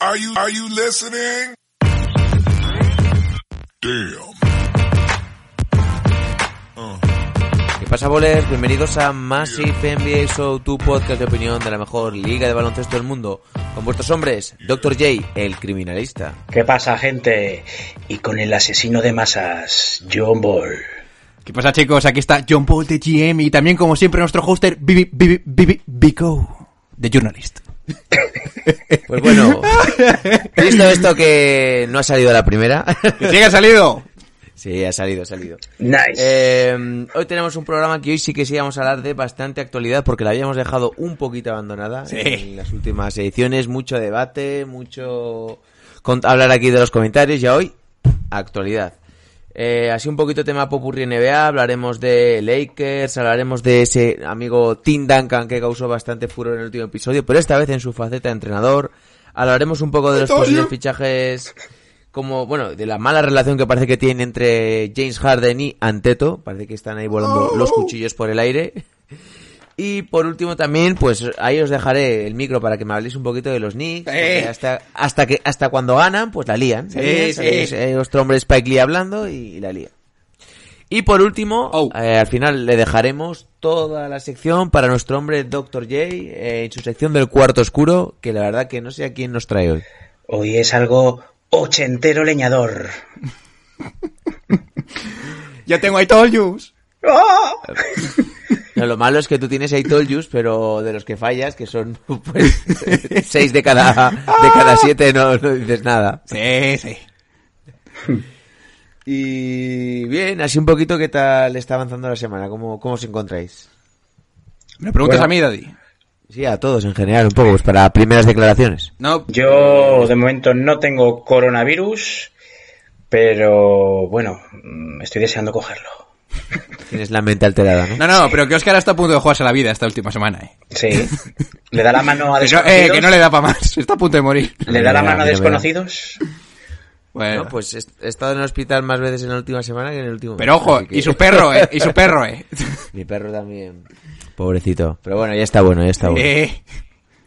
Are you, are you listening? Damn. ¿Qué pasa, bolers? Bienvenidos a Massive NBA Show, tu podcast de opinión de la mejor liga de baloncesto del mundo. Con vuestros hombres, Dr. J, el criminalista. ¿Qué pasa, gente? Y con el asesino de masas, John Ball. ¿Qué pasa chicos? Aquí está John Paul de GM y también como siempre nuestro hoster Bibi, Bibi, Bibi, Bico de Journalist. Pues bueno, visto esto que no ha salido a la primera. ¡Que sí que ha salido! Sí, ha salido, ha salido. Nice. Eh, hoy tenemos un programa que hoy sí que sí vamos a hablar de bastante actualidad porque la habíamos dejado un poquito abandonada Sí. en las últimas ediciones. Mucho debate, mucho con- hablar aquí de los comentarios y hoy actualidad. Eh, así un poquito tema popurrí NBA, hablaremos de Lakers, hablaremos de ese amigo Tim Duncan que causó bastante furor en el último episodio, pero esta vez en su faceta de entrenador. Hablaremos un poco de los posibles fichajes como, bueno, de la mala relación que parece que tiene entre James Harden y Anteto. Parece que están ahí volando los cuchillos por el aire. Y por último también, pues ahí os dejaré el micro para que me habléis un poquito de los Knicks. Eh. Hasta, hasta que, hasta cuando ganan, pues la lían. Sí, lían, sí. ¿sabéis? Eh, Nuestro hombre Spike Lee hablando y, y la lía. Y por último, Oh. eh, al final le dejaremos toda la sección para nuestro hombre Dr. J eh, en su sección del cuarto oscuro, que la verdad que no sé a quién nos trae hoy. Hoy es algo ochentero leñador. Ya tengo ahí told yous. ¡Ah! No, lo malo es que tú tienes ahí told yous, pero de los que fallas, que son pues, seis de cada, de cada siete, no, no dices nada. Sí, sí. Y bien, así un poquito, ¿qué tal está avanzando la semana? ¿Cómo, cómo os encontráis? ¿Me preguntas Bueno. a mí, Daddy? Sí, a todos en general, un poco, pues para primeras declaraciones. No. Yo de momento no tengo coronavirus, pero bueno, mm, estoy deseando cogerlo. Tienes la mente alterada, ¿no? No, no, pero que Oscar está a punto de jugarse la vida esta última semana, eh. Sí. ¿Le da la mano a Que no, desconocidos? eh, que no le da para más. Está a punto de morir. ¿Le da la mano a desconocidos? Bueno. No, pues he estado en el hospital más veces en la última semana que en el último. Pero ojo, que- y su perro, eh. Y su perro, eh. Mi perro también. Pobrecito. Pero bueno, ya está bueno, ya está bueno. Eh.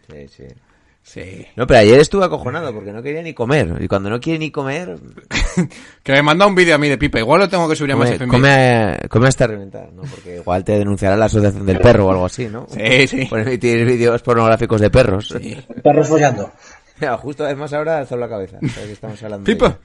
Sí, sí. Sí. No, pero ayer estuve acojonado porque no quería ni comer. Y cuando no quiere ni comer, Que me manda un vídeo a mí de Pipa. Igual lo tengo que subir a más come, FM. come, come hasta reventar, ¿no? Porque igual te denunciará la asociación del perro o algo así, ¿no? Sí, sí. Por emitir vídeos pornográficos de perros. Perros follando. Mira, justo además ahora alzo la cabeza. que estamos hablando de Pipa.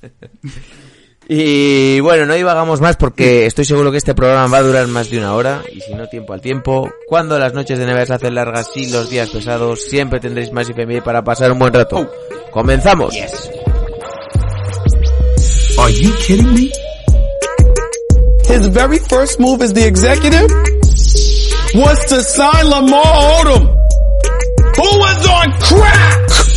Y bueno, no divagamos más porque estoy seguro que este programa va a durar más de una hora y si no tiempo al tiempo. Cuando las noches de NBA se hacen largas y los días pesados, siempre tendréis más IFMI para pasar un buen rato. ¡Comenzamos! Are you kidding me? His very first move as the executive was to sign Lamar Odom, who was on crack.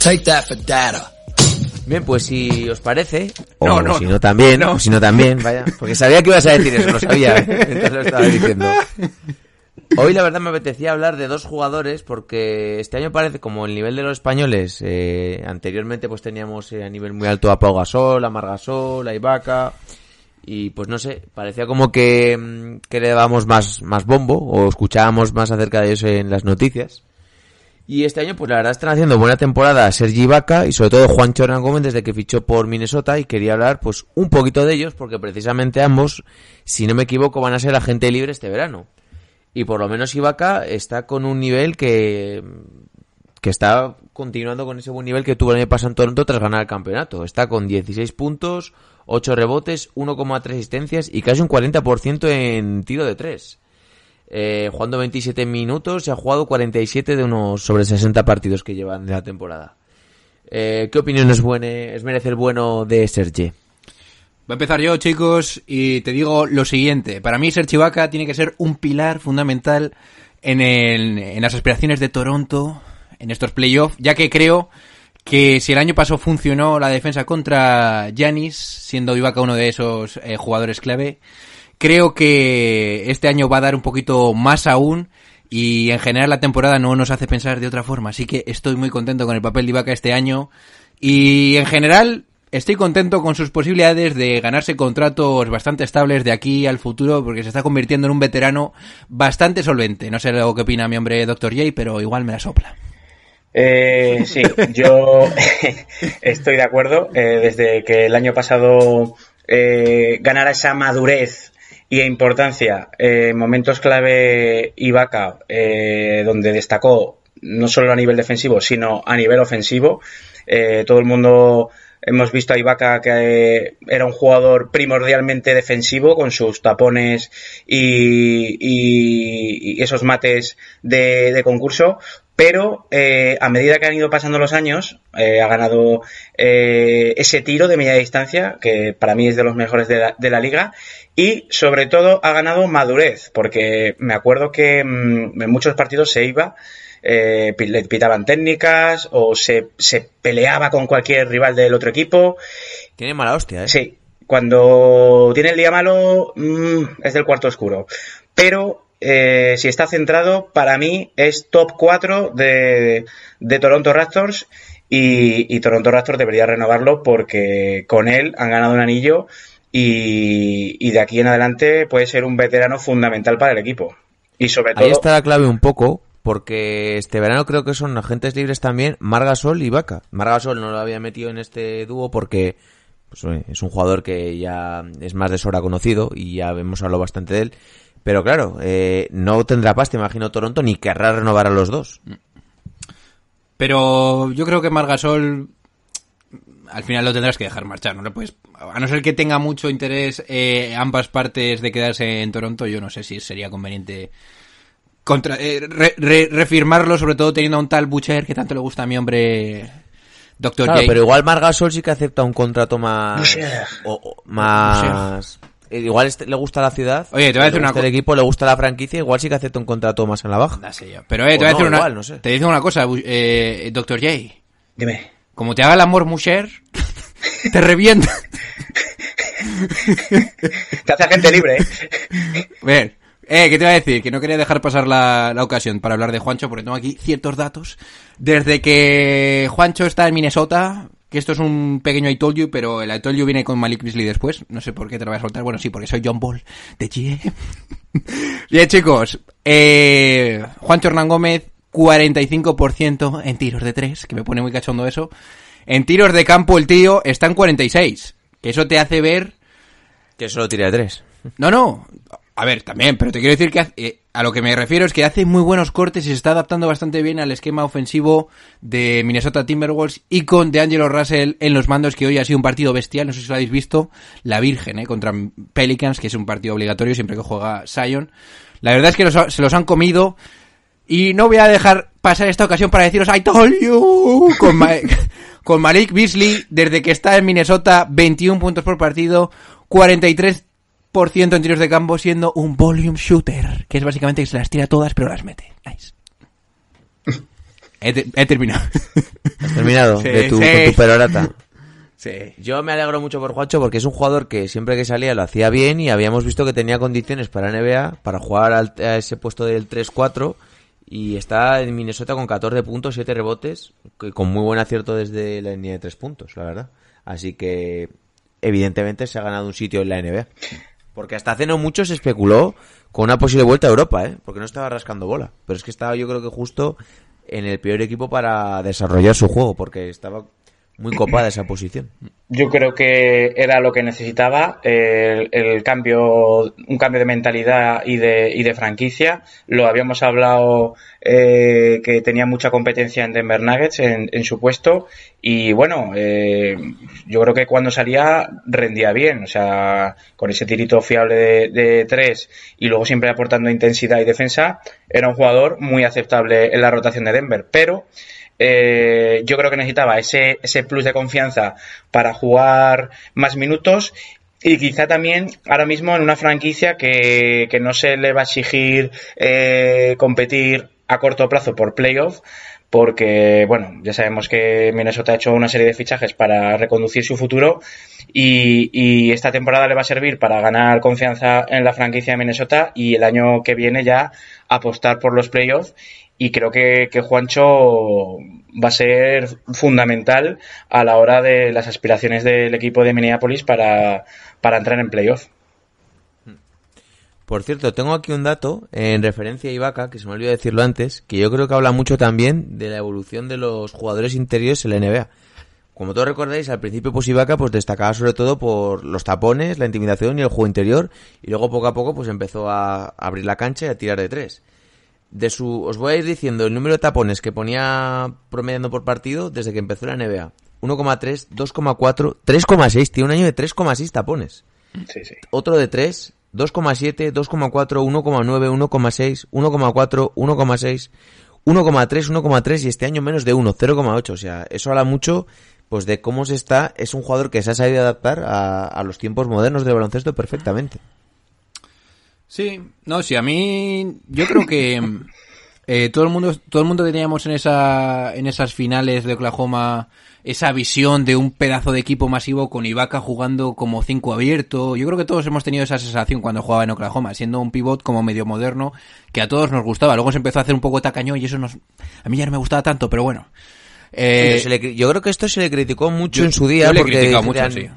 Take that for data. Bien, pues si os parece, o No, no, si no. también, No. o si no también, vaya, porque sabía que ibas a decir eso, lo sabía, mientras lo estaba diciendo. Hoy la verdad me apetecía hablar de dos jugadores porque este año parece como el nivel de los españoles, eh, anteriormente pues teníamos eh, a nivel muy alto a Pau Gasol, a Margasol, a Ibaka y pues no sé, parecía como que, mm, que le dábamos más, más bombo o escuchábamos más acerca de eso en las noticias. Y este año, pues la verdad están haciendo buena temporada Sergi Ibaka y sobre todo Juan Hernán Gómez desde que fichó por Minnesota y quería hablar pues un poquito de ellos porque precisamente ambos, si no me equivoco, van a ser agente libre este verano. Y por lo menos Ibaka está con un nivel que, que está continuando con ese buen nivel que tuvo el año pasado en Toronto tras ganar el campeonato. Está con 16 puntos, 8 rebotes, 1,3 asistencias y casi un 40% en tiro de 3 eh, jugando 27 minutos y ha jugado 47 de unos sobre 60 partidos que llevan de la temporada. Eh, ¿Qué opinión es, buene- es merece el bueno de Sergi? Voy a empezar yo, chicos, y te digo lo siguiente. Para mí, Serge Ibaka tiene que ser un pilar fundamental en, el- en las aspiraciones de Toronto en estos playoffs, ya que creo que si el año pasado funcionó la defensa contra Giannis, siendo Ibaka uno de esos eh, jugadores clave, creo que este año va a dar un poquito más aún y en general la temporada no nos hace pensar de otra forma. Así que estoy muy contento con el papel de Ibaka este año y en general estoy contento con sus posibilidades de ganarse contratos bastante estables de aquí al futuro porque se está convirtiendo en un veterano bastante solvente. No sé lo que opina mi hombre Dr. J, pero igual me la sopla. Eh, sí, yo estoy de acuerdo. Eh, desde que el año pasado eh, ganara esa madurez y importancia en momentos clave Ibaka, eh, donde destacó no solo a nivel defensivo, sino a nivel ofensivo. Eh, todo el mundo hemos visto a Ibaka que era un jugador primordialmente defensivo con sus tapones y, esos mates de concurso, pero eh, a medida que han ido pasando los años, eh, ha ganado eh, ese tiro de media distancia, que para mí es de los mejores de la, de la liga, y sobre todo ha ganado madurez, porque me acuerdo que mm, en muchos partidos se iba, le pitaban técnicas o se, se peleaba con cualquier rival del otro equipo. Tiene mala hostia, ¿eh? Sí, cuando tiene el día malo mm, es del cuarto oscuro. Pero eh, si está centrado, para mí es top 4 de, de Toronto Raptors y, y Toronto Raptors debería renovarlo porque con él han ganado un anillo y, y de aquí en adelante puede ser un veterano fundamental para el equipo. Y sobre todo... Ahí está la clave un poco, porque este verano creo que son agentes libres también Margasol y Vaca. Margasol no lo había metido en este dúo porque pues, es un jugador que ya es más de sobra conocido y ya hemos hablado bastante de él. Pero claro, eh, no tendrá pasta, imagino Toronto, ni querrá renovar a los dos. Pero yo creo que Margasol al final lo tendrás que dejar marchar, ¿no? le puedes- a no ser que tenga mucho interés eh, ambas partes de quedarse en Toronto, yo no sé si sería conveniente contra, eh, re- re- refirmarlo, sobre todo teniendo a un tal Butcher que tanto le gusta a mi hombre Dr. Claro, J. pero igual Margasol sí que acepta un contrato más... Boucher. o- o más... eh, Igual este- le gusta la ciudad, Oye, te voy a le decir una gusta el equipo, le gusta la franquicia, igual sí que acepta un contrato más en la baja. No sé yo. Pero eh, te voy a no, decir una, igual, no sé. te digo una cosa, eh, Dr. J. Dime. Como te haga el amor Musher, te revienta. Te hace agente libre, ¿eh? Ver, eh, ¿qué te iba a decir? Que no quería dejar pasar la, la ocasión para hablar de Juancho, porque tengo aquí ciertos datos. Desde que Juancho está en Minnesota, que esto es un pequeño I told you, pero el I told you viene con Malik Beasley después. No sé por qué te lo voy a soltar. Bueno, sí, porque soy John Ball de GM. Bien, chicos. Eh, Juancho Hernán Gómez, 45% en tiros de tres, que me pone muy cachondo eso. En tiros de campo el tío está en 46. Que eso te hace ver Que solo tira de tres. no, no. A ver, también, pero te quiero decir que eh, a lo que me refiero es que hace muy buenos cortes y se está adaptando bastante bien al esquema ofensivo de Minnesota Timberwolves y con DeAngelo Russell en los mandos, que hoy ha sido un partido bestial, no sé si lo habéis visto, la Virgen, ¿eh? contra Pelicans, que es un partido obligatorio siempre que juega Zion. La verdad es que los se los han comido y no voy a dejar pasar esta ocasión para deciros I told you con, Ma- con Malik Beasley desde que está en Minnesota 21 puntos por partido 43% en tiros de campo siendo un volume shooter que es básicamente que se las tira todas pero las mete nice he, te- he terminado ¿Has terminado Sí, de tu, sí. con tu perorata? sí Yo me alegro mucho por Juancho porque es un jugador que siempre que salía lo hacía bien y habíamos visto que tenía condiciones para NBA, para jugar al- a ese puesto del 3-4 y está en Minnesota con 14 puntos, 7 rebotes, que- con muy buen acierto desde la línea de 3 puntos, la verdad. Así que evidentemente se ha ganado un sitio en la NBA. Porque hasta hace no mucho se especuló con una posible vuelta a Europa, ¿eh? Porque no estaba rascando bola. Pero es que estaba yo creo que justo en el peor equipo para desarrollar su juego, porque estaba muy copada esa posición. Yo creo que era lo que necesitaba, el, cambio, un cambio de mentalidad y de, y de franquicia. Lo habíamos hablado eh, que tenía mucha competencia en Denver Nuggets en, su puesto y bueno, eh, yo creo que cuando salía rendía bien, o sea, con ese tirito fiable de tres y luego siempre aportando intensidad y defensa, era un jugador muy aceptable en la rotación de Denver, pero eh, yo creo que necesitaba ese, ese plus de confianza para jugar más minutos y quizá también ahora mismo en una franquicia que, que no se le va a exigir eh, competir a corto plazo por playoff porque, bueno, ya sabemos que Minnesota ha hecho una serie de fichajes para reconducir su futuro y, y esta temporada le va a servir para ganar confianza en la franquicia de Minnesota y el año que viene ya apostar por los playoffs y creo que, que Juancho va a ser fundamental a la hora de las aspiraciones del equipo de Minneapolis para, para entrar en playoff. Por cierto, tengo aquí un dato en referencia a Ibaka, que se me olvidó decirlo antes, que yo creo que habla mucho también de la evolución de los jugadores interiores en la NBA. Como todos recordáis, al principio pues Ibaka pues destacaba sobre todo por los tapones, la intimidación y el juego interior, y luego poco a poco pues empezó a abrir la cancha y a tirar de tres. De su, os voy a ir diciendo el número de tapones que ponía promediando por partido desde que empezó la NBA. 1,3, 2,4, 3,6, tiene un año de 3,6 tapones. Sí, sí. Otro de 3, 2,7, 2,4, 1,9, 1,6, 1,4, 1,6, 1,3, 1,3 y este año menos de 1, 0,8. O sea, eso habla mucho pues de cómo se está. Es un jugador que se ha sabido adaptar a, a los tiempos modernos del baloncesto perfectamente. Sí, no, sí, a mí yo creo que eh, todo el mundo todo el mundo teníamos en esa en esas finales de Oklahoma esa visión de un pedazo de equipo masivo con Ibaka jugando como cinco abierto. Yo creo que todos hemos tenido esa sensación cuando jugaba en Oklahoma, siendo un pivot como medio moderno que a todos nos gustaba. Luego se empezó a hacer un poco tacañón y eso nos a mí ya no me gustaba tanto, pero bueno. Eh, le yo creo que esto se le criticó mucho Yo- en su día porque mucho, sí.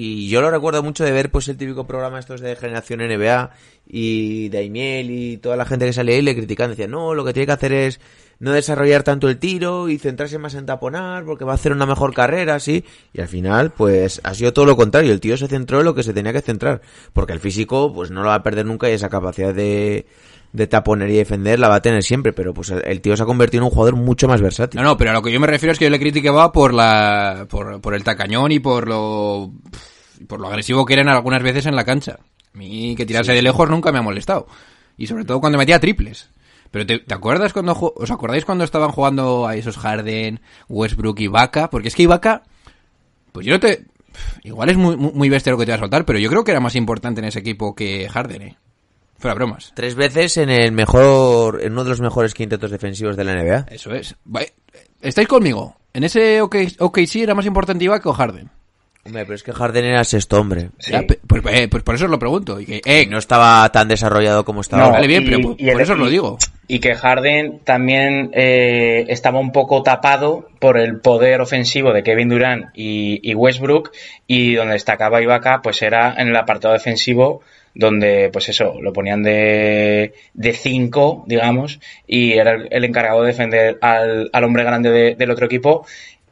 Y yo lo recuerdo mucho de ver pues el típico programa estos de generación NBA y Daimiel y toda la gente que salía ahí le criticaban decían no lo que tiene que hacer es no desarrollar tanto el tiro y centrarse más en taponar porque va a hacer una mejor carrera así. Y al final pues ha sido todo lo contrario el tío se centró en lo que se tenía que centrar porque el físico pues no lo va a perder nunca y esa capacidad de de taponer y defender la va a tener siempre pero pues el, el tío se ha convertido en un jugador mucho más versátil No, no, pero a lo que yo me refiero es que yo le criticaba por la por, por el tacañón y por lo por lo agresivo que eran algunas veces en la cancha. A mí que tirarse de lejos nunca me ha molestado. Y sobre todo cuando metía triples. Pero te, ¿te acuerdas cuando os acordáis cuando estaban jugando a esos Harden, Westbrook y Ibaka? Porque es que Ibaka pues yo no te igual es muy muy muy bestia lo que te va a soltar, pero yo creo que era más importante en ese equipo que Harden, eh. Fuera bromas. Tres veces en el mejor, en uno de los mejores quintetos defensivos de la NBA. Eso es. ¿Estáis conmigo? En ese OK, OKC era más importante Ibaka o Harden. Hombre, pero es que Harden era sexto hombre. Sí. Ya, pues, eh, pues por eso os lo pregunto. Y que, eh, No estaba tan desarrollado como estaba. No, vale bien, y- pero por, y por el- eso os lo digo. Y que Harden también eh, estaba un poco tapado por el poder ofensivo de Kevin Durant y, y Westbrook y donde destacaba Ibaka pues era en el apartado defensivo donde pues eso, lo ponían de, de cinco, digamos, y era el, encargado de defender al, al hombre grande de- del otro equipo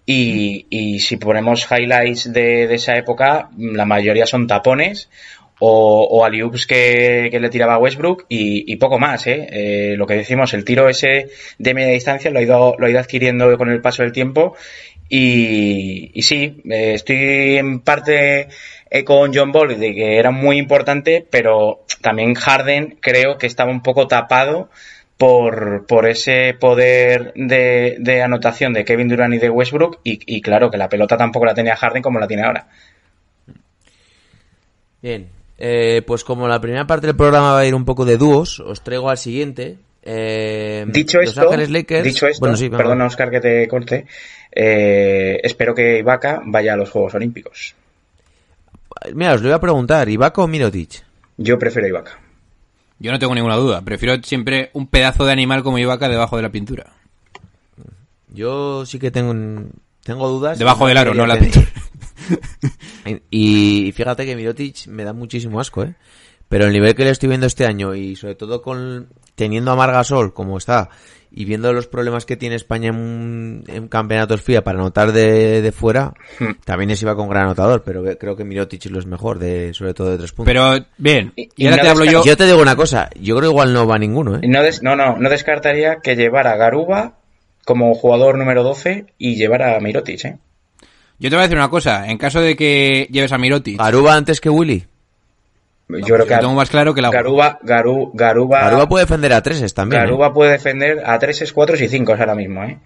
y, y si ponemos highlights de, de esa época, la mayoría son tapones o, o alley-oops que, que le tiraba Westbrook y, y poco más, ¿eh? Eh, Lo que decimos, el tiro ese de media distancia lo ha ido, lo ha ido adquiriendo con el paso del tiempo y, y sí, eh, estoy en parte eh, con John Ball de que era muy importante, pero también Harden creo que estaba un poco tapado por, por ese poder de, de anotación de Kevin Durant y de Westbrook y, y claro que la pelota tampoco la tenía Harden como la tiene ahora. Bien, eh, pues como la primera parte del programa va a ir un poco de dúos, os traigo al siguiente. Eh, Dicho Los esto, Lakers. dicho esto, Bueno, sí, perdona. Oscar que te corte, eh, espero que Ibaka vaya a los Juegos Olímpicos. Mira, os lo voy a preguntar, ¿Ibaka o Mirotic? Yo prefiero Ibaka. Yo no tengo ninguna duda. Prefiero siempre un pedazo de animal como Ibaka debajo de la pintura. Yo sí que tengo un- tengo dudas. Debajo del aro, no la pintura. Y fíjate que Mirotic me da muchísimo asco, ¿eh? Pero el nivel que le estoy viendo este año y sobre todo con teniendo a Margasol como está y viendo los problemas que tiene España en, en campeonatos FIA para anotar de, de fuera, Hmm. también es iba con gran anotador, pero creo que Mirotic lo es mejor, de sobre todo de tres puntos. Pero, bien. Y- Y ahora y te hablo yo... yo te digo una cosa, yo creo igual no va ninguno, ¿eh? No, des- no, no, no descartaría que llevara a Garuba como jugador número 12 y llevara a Mirotic, ¿eh? Yo te voy a decir una cosa. En caso de que lleves a Mirotic... Garuba antes que Willy. Yo creo yo que tengo más claro que la- Garuba, Garu- Garuba, Garuba puede defender a treses también. ¿eh? Garuba puede defender a 3, 4 y 5 ahora mismo, ¿eh?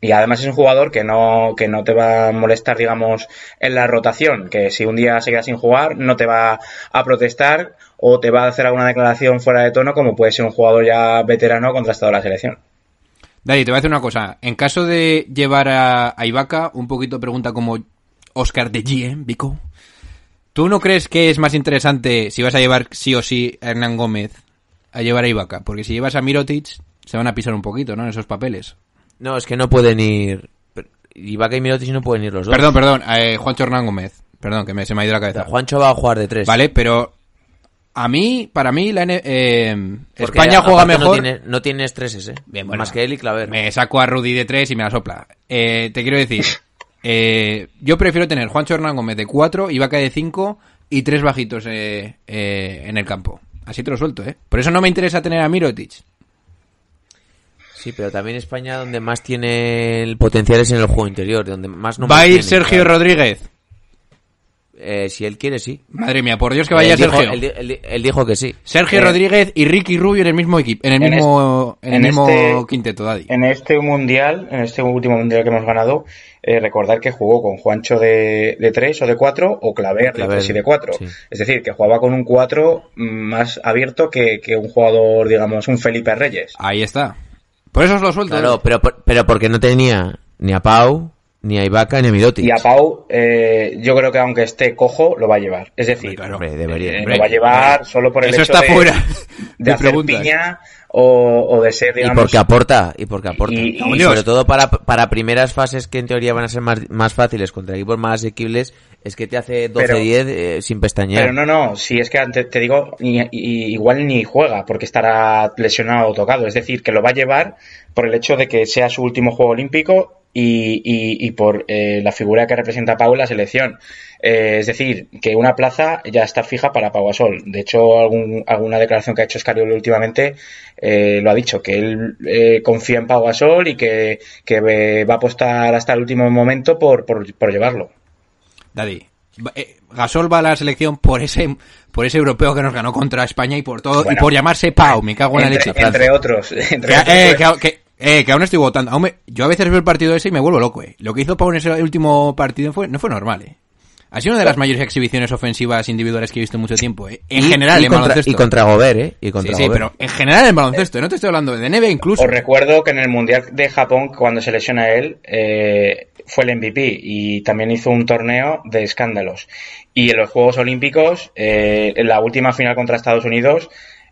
Y además es un jugador que no, que no te va a molestar, digamos, en la rotación, que si un día se queda sin jugar, no te va a protestar o te va a hacer alguna declaración fuera de tono, como puede ser un jugador ya veterano contrastado en la selección. Daddy, te voy a decir una cosa. En caso de llevar a, a Ibaka, un poquito pregunta como Oscar de GM, Vico. ¿Tú no crees que es más interesante si vas a llevar sí o sí a Hernán Gómez a llevar a Ibaka? Porque si llevas a Mirotic, se van a pisar un poquito, ¿no? En esos papeles. No, es que no pueden ir. Ibaka y Mirotic no pueden ir los dos. Perdón, perdón, eh, Juancho Hernán Gómez. Perdón, que me, se me ha ido la cabeza. Juancho va a jugar de tres. Vale, pero a mí, para mí, la N- eh, España juega mejor. No tiene, no tiene estreses, ¿eh? Bien, bueno. Más que él y Claver. Me saco a Rudy de 3 y me la sopla. Eh, te quiero decir, eh, yo prefiero tener Juancho Hernán Gómez de 4, Ibaka de 5 y tres bajitos eh, eh, en el campo. Así te lo suelto, ¿eh? Por eso no me interesa tener a Mirotic. Sí, pero también España donde más tiene el potencial es en el juego interior, donde más no Va a ir Sergio Rodríguez. Eh, si él quiere, sí. Madre mía, por Dios que vaya él dijo, Sergio. él di- él di- él dijo que sí. Sergio Eh, Rodríguez y Ricky Rubio en el mismo equipo, en el en mismo, en el en mismo este- quinteto, Daddy. En este mundial, en este último mundial que hemos ganado, eh, recordar que jugó con Juancho de, de 3 o de 4 o Claver, de Claver, 3 y de 4. sí. Es decir, que jugaba con un 4 más abierto que, que un jugador, digamos, un Felipe Reyes. Ahí está. Por eso os lo suelto. Claro, pero, pero porque no tenía ni a Pau, ni a Ibaka, ni a. Y a Pau, eh, yo creo que aunque esté cojo, lo va a llevar. Es decir, Hombre, claro. Hombre, debería. eh, hombre, lo va a llevar solo por el Eso hecho está de, fuera de de hacer preguntas. piña o, o de ser, Y digamos, porque aporta, y porque aporta. Y- Y, y- sobre todo para, para primeras fases que en teoría van a ser más, más fáciles contra equipos más asequibles, es que te hace 12-10 eh, sin pestañear. Pero no, no, si es que antes te digo, ni- y- igual ni juega porque estará lesionado o tocado. Es decir, que lo va a llevar por el hecho de que sea su último juego olímpico y, y- y por eh, la figura que representa Pau en la selección. Eh, es decir, que una plaza ya está fija para Pau Gasol. De hecho, algún- alguna declaración que ha hecho Scariolo últimamente eh, lo ha dicho, que él eh, confía en Pau Gasol y que, que va a apostar hasta el último momento por, por, por llevarlo. Daddy. eh, Gasol va a la selección por ese por ese europeo que nos ganó contra España y por todo y por llamarse Pau, me cago en la leche. entre otros. Entre Que, otros, eh, pues. que- eh, que aún estoy votando. Aún me- yo a veces veo el partido ese y me vuelvo loco, eh. Lo que hizo Pau en ese último partido fue, no fue normal, eh. Ha sido una de las mayores exhibiciones ofensivas individuales que he visto en mucho tiempo, eh. En Y- general, y en contra, baloncesto. y contra Gobert, ¿eh? Y Sí, contra sí, Gobert. pero en general en baloncesto, eh. no te estoy hablando de NBA incluso. Os recuerdo que en el Mundial de Japón, cuando se lesiona él, eh, fue el MVP y también hizo un torneo de escándalos. Y en los Juegos Olímpicos, eh, en la última final contra Estados Unidos,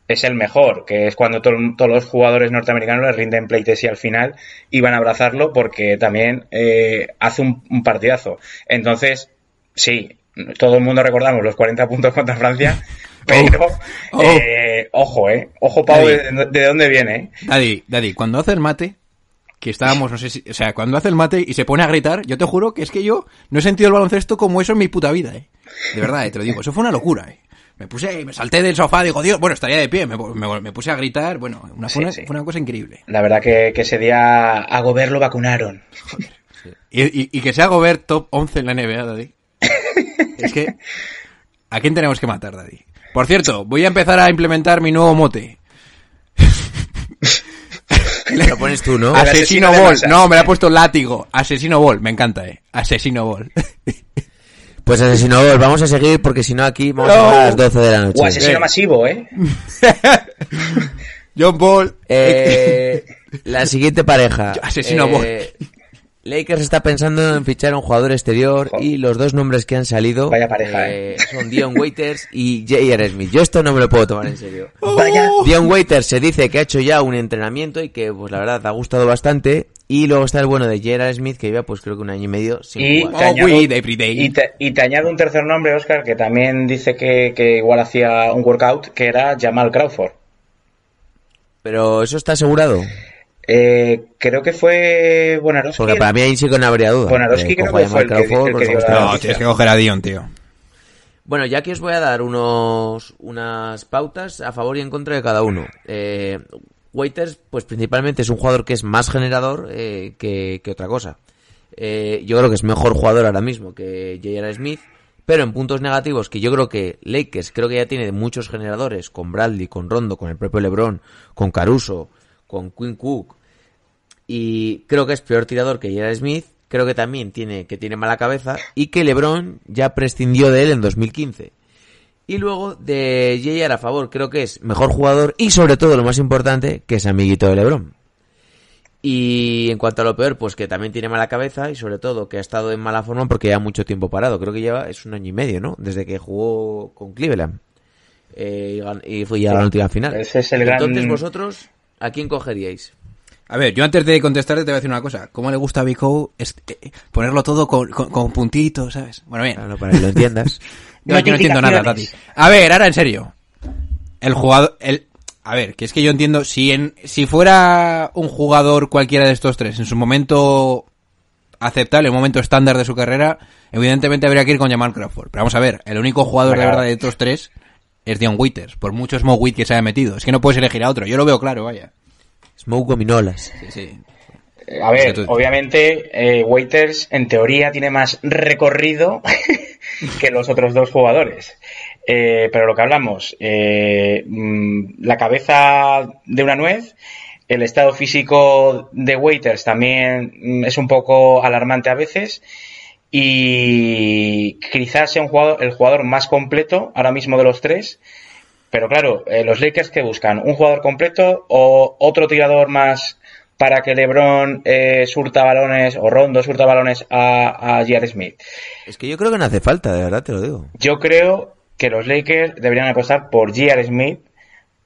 es el mejor, que es cuando to- todos los jugadores norteamericanos le rinden pleitesía al final y van a abrazarlo porque también eh, hace un, un partidazo. Entonces, sí, todo el mundo recordamos los 40 puntos contra Francia, pero Oh. eh, ojo, eh, ojo Pau, de, de dónde viene, eh. Daddy, Daddy, cuando hace el mate, que estábamos, no sé si, o sea, cuando hace el mate y se pone a gritar, yo te juro que es que yo no he sentido el baloncesto como eso en mi puta vida, eh. De verdad, eh, te lo digo, eso fue una locura, eh. Me puse, me salté del sofá, digo, Dios, bueno, estaría de pie, me, me- me puse a gritar, bueno, una, fue, Sí, una, sí. fue una cosa increíble. La verdad que, que ese día a Gobert lo vacunaron. Y, y- y que sea Gobert top 11 en la NBA, Daddy. es que, ¿a quién tenemos que matar, Daddy? Por cierto, voy a empezar a implementar mi nuevo mote. Lo pones tú, ¿no? Asesino asesino Ball. No, me lo ha puesto látigo. Asesino Ball. Me encanta, eh. Asesino Ball. Pues asesino, vamos a seguir porque si no aquí vamos a No. llegar a las 12 de la noche. O asesino Eh. masivo, ¿eh? John Ball. Eh, la siguiente pareja. Asesino Eh, Lakers está pensando en fichar a un jugador exterior y los dos nombres que han salido Vaya pareja, eh, son Dion Waiters y J.R. Smith. Yo esto no me lo puedo tomar en serio. Vaya. Dion Waiters se dice que ha hecho ya un entrenamiento y que pues la verdad ha gustado bastante. Y luego está el bueno de J.R. Smith que lleva pues creo que un año y medio sin Y jugar. te, Oh, añado, y, te, y te añado un tercer nombre, Oscar, que también dice que, que igual hacía un workout, que era Jamal Crawford. Pero eso está asegurado. Eh, creo que fue Bonarowski. Porque para mí ahí sí que no habría duda. Bonarowski creo que fue el que- el que dio la-. No, tienes que coger a Dion, tío. Bueno, ya que os voy a dar unos unas pautas a favor y en contra de cada uno. Eh, Waiters, pues principalmente es un jugador que es más generador eh, que, que otra cosa. Eh, yo creo que es mejor jugador ahora mismo que J.R. Smith, pero en puntos negativos que yo creo que Lakers creo que ya tiene muchos generadores con Bradley, con Rondo, con el propio LeBron, con Caruso, con Quinn Cook y creo que es peor tirador que J.R. Smith. Creo que también tiene que tiene mala cabeza y que LeBron ya prescindió de él en 2015. Y luego de J.R. a favor, creo que es mejor jugador y sobre todo lo más importante, que es amiguito de LeBron. Y en cuanto a lo peor, pues que también tiene mala cabeza y sobre todo que ha estado en mala forma porque lleva mucho tiempo parado. Creo que lleva, es un año y medio, ¿no? Desde que jugó con Cleveland. Eh, y fue ya a la última final. Ese es el gran- Entonces vosotros, ¿a quién cogeríais? A ver, yo antes de contestarte te voy a decir una cosa. ¿Cómo le gusta a Vico ponerlo todo con, con, con puntitos, ¿sabes? Bueno, bien. Claro, para que lo entiendas. No, yo no entiendo nada, Tati. A ver, ahora en serio. El jugador, el, a ver, que es que yo entiendo, si en, si fuera un jugador cualquiera de estos tres, en su momento aceptable, el momento estándar de su carrera, evidentemente habría que ir con Jamal Crawford. Pero vamos a ver, el único jugador de verdad de estos tres es Dion Waiters, por mucho Smoke Wit que se haya metido. Es que no puedes elegir a otro, yo lo veo claro, vaya. Smoke gominolas. Sí, sí. A ver, O sea, tú- obviamente, eh, Waiters en teoría tiene más recorrido que los otros dos jugadores. Eh, pero lo que hablamos, eh, mm, la cabeza de una nuez, el estado físico de Waiters también mm, es un poco alarmante a veces. Y quizás sea un jugador, el jugador más completo ahora mismo de los tres. Pero claro, eh, los Lakers que buscan un jugador completo o otro tirador más para que LeBron eh, surta balones o Rondo surta balones a, a. Smith. Es que yo creo que no hace falta, de verdad te lo digo. Yo creo que los Lakers deberían apostar por J.R. Smith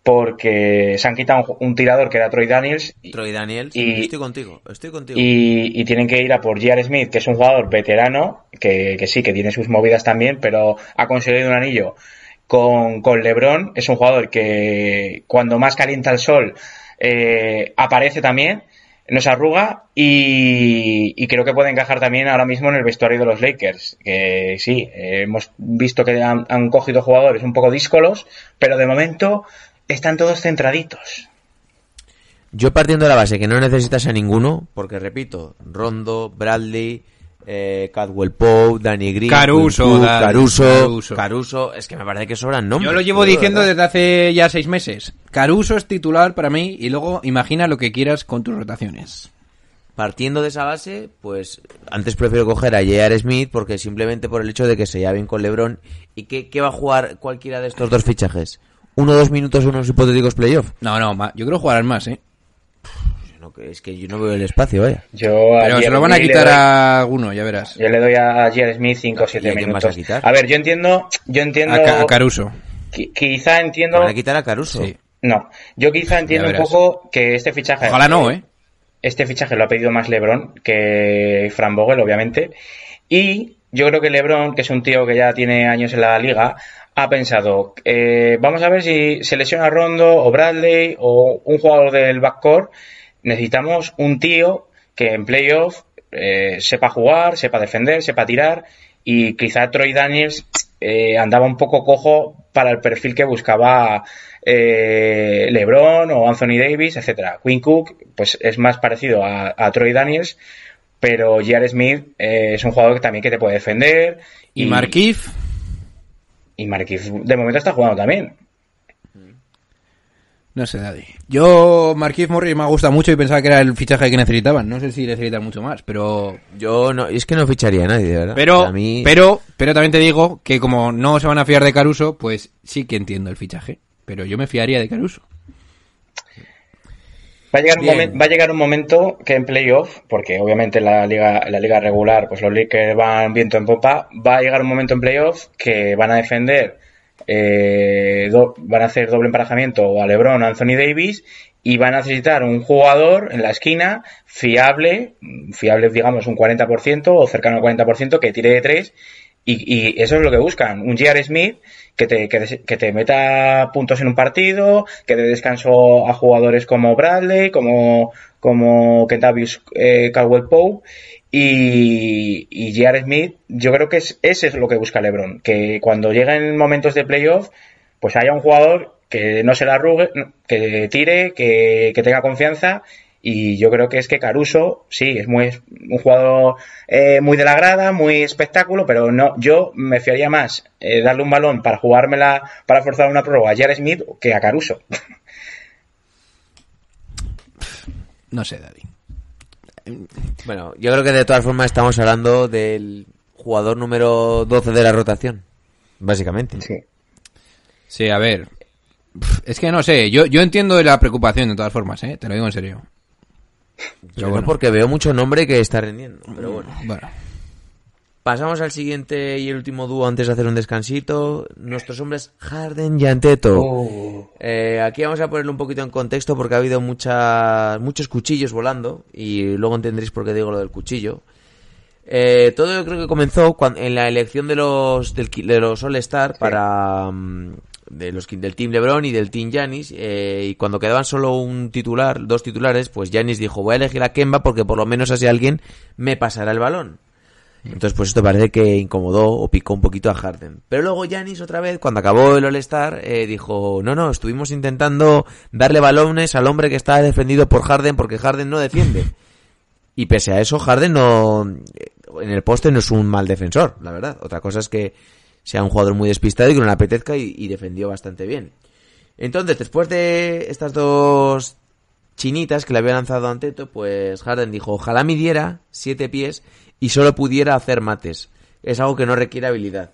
porque se han quitado un, un tirador que era Troy Daniels y, Troy Daniels, y- estoy contigo, estoy contigo. y- y tienen que ir a por J.R. Smith, que es un jugador veterano, que, que sí, que tiene sus movidas también, pero ha conseguido un anillo con, con LeBron. Es un jugador que cuando más calienta el sol eh, aparece también, no se arruga y, y creo que puede encajar también ahora mismo en el vestuario de los Lakers. Que sí, eh, hemos visto que han, han cogido jugadores un poco díscolos, pero de momento están todos centraditos. Yo partiendo de la base que no necesitas a ninguno, porque repito, Rondo, Bradley, eh, Cadwell Pope, Danny Green, Caruso, Caruso, Caruso. Caruso, es que me parece que sobran nombres. Yo lo llevo diciendo desde hace ya seis meses. Caruso es titular para mí y luego imagina lo que quieras con tus rotaciones. Partiendo de esa base, pues antes prefiero coger a J.R. Smith porque simplemente por el hecho de que se lleva bien con LeBron. ¿Y qué, qué va a jugar cualquiera de estos dos fichajes? ¿Uno o dos minutos en unos hipotéticos playoffs? No, no, yo creo jugarán más, ¿eh? Es que yo no veo el espacio, vaya. Yo a Pero se lo van a quitar doy- a alguno, ya verás. Yo le doy a J.R. Smith 5 o ¿Y 7 a quién vas minutos. a quitar? A ver, yo entiendo, yo entiendo, A, Ca- a Caruso. qui- quizá entiendo, Van a quitar a Caruso. Sí. no, yo quizá entiendo un poco que este fichaje, Ojalá no, ¿eh? este fichaje lo ha pedido más LeBron que Fran Vogel, obviamente, y yo creo que LeBron, que es un tío que ya tiene años en la liga, ha pensado, eh, vamos a ver si se lesiona Rondo o Bradley o un jugador del backcourt, necesitamos un tío que en playoff eh, sepa jugar, sepa defender, sepa tirar y quizá Troy Daniels eh, andaba un poco cojo para el perfil que buscaba eh, LeBron o Anthony Davis, etcétera. Quinn Cook pues es más parecido a, Troy Daniels, pero J.R. Smith eh, es un jugador que también que te puede defender Y Markif, y Markieff de momento está jugando también. no sé, Daddy. Yo, Markif Morris me gusta mucho y pensaba que era el fichaje que necesitaban. No sé si necesitan mucho más, pero... Yo no, es que no ficharía a nadie, de verdad. Pero, A mí- pero, pero también te digo que como no se van a fiar de Caruso, pues sí que entiendo el fichaje. Pero yo me fiaría de Caruso. Va a llegar un, Bien. momen- va a llegar un momento que en playoff, porque obviamente en la liga, la liga regular, pues los Lakers van viento en popa, va a llegar un momento en playoff que van a defender, eh, do- van a hacer doble emparejamiento a LeBron, a Anthony Davis, y van a necesitar un jugador en la esquina fiable, fiable digamos un 40% o cercano al 40% que tire de tres, y, y eso es lo que buscan, un J.R. Smith que te, que, te meta puntos en un partido, que dé descanso a jugadores como Bradley, como, como Kentavious eh, Caldwell Pope y, y J.R. Smith. Yo creo que es, ese es lo que busca LeBron, que cuando lleguen momentos de playoff, pues haya un jugador que no se la arrugue, que tire, que, que tenga confianza y yo creo que es que Caruso, sí, es muy un jugador eh, muy de la grada, muy espectáculo, pero no, yo me fiaría más eh, darle un balón para jugármela, para forzar una prueba a J.R. Smith que a Caruso. No sé, Daddy. Bueno, yo creo que de todas formas estamos hablando del jugador número 12 de la rotación. Básicamente. Sí. Sí, a ver. Es que no sé, yo, yo entiendo la preocupación de todas formas, ¿eh? Te lo digo en serio. Pero bueno, porque veo mucho nombre que está rindiendo. Pero bueno. Bueno. Pasamos al siguiente y el último dúo antes de hacer un descansito. Nuestros hombres Harden y Anteto. Oh. Eh, aquí vamos a ponerlo un poquito en contexto porque ha habido muchas, muchos cuchillos volando y luego entenderéis por qué digo lo del cuchillo. Eh, todo yo creo que comenzó cuando, en la elección de los del, de los All Star para mm, de los del Team LeBron y del Team Giannis eh, y cuando quedaban solo un titular, dos titulares, pues Giannis dijo voy a elegir a Kemba porque por lo menos así alguien me pasará el balón. Entonces, pues esto parece que incomodó o picó un poquito a Harden. Pero luego Giannis otra vez, cuando acabó el All-Star, eh, dijo, no, no, estuvimos intentando darle balones al hombre que estaba defendido por Harden porque Harden no defiende. Y pese a eso, Harden no, en el poste no es un mal defensor, la verdad. Otra cosa es que sea un jugador muy despistado y que no le apetezca y, y defendió bastante bien. Entonces, después de estas dos chinitas que le había lanzado Anteto, pues Harden dijo, ojalá midiera siete pies y solo pudiera hacer mates. Es algo que no requiere habilidad.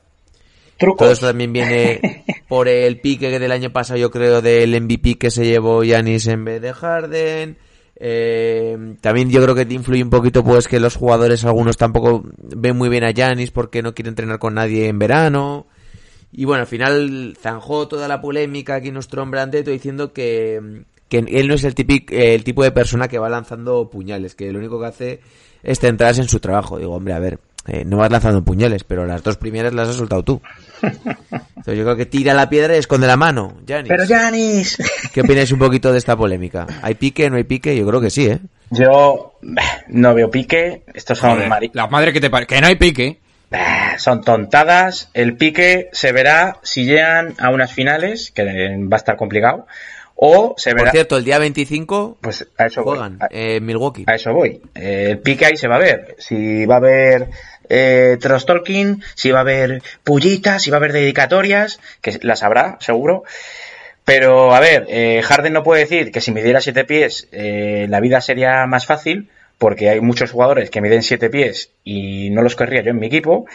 Trucos. Todo esto también viene por el pique del año pasado, yo creo, del MVP que se llevó Yanis en vez de Harden. Eh, también yo creo que te influye un poquito pues que los jugadores algunos tampoco ven muy bien a Yanis porque no quiere entrenar con nadie en verano. Y bueno, al final zanjó toda la polémica aquí nuestro hombre Anteto diciendo que, que él no es el, típico, el tipo de persona que va lanzando puñales, que lo único que hace es centrarse en su trabajo. Digo, hombre, a ver, eh, no vas lanzando puñales, pero las dos primeras las has soltado tú. Entonces yo creo que tira la piedra y esconde la mano, Janis. Pero Janis. ¿Qué opináis un poquito de esta polémica? ¿Hay pique, no hay pique? Yo creo que sí, ¿eh? Yo no veo pique. Estos son Joder, mari- la madre que te pare- Que no hay pique. bah, son tontadas. El pique se verá si llegan a unas finales, que va a estar complicado, o se Por verá. cierto, el día 25 Pues a eso voy. juegan A- eh, en Milwaukee. A eso voy. Eh, el pique ahí se va a ver. Si va a haber eh, si va a haber pullitas, si va a haber dedicatorias, que las habrá, seguro. Pero, a ver, eh, Harden no puede decir que si midiera siete pies eh, la vida sería más fácil, porque hay muchos jugadores que miden siete pies y no los querría yo en mi equipo.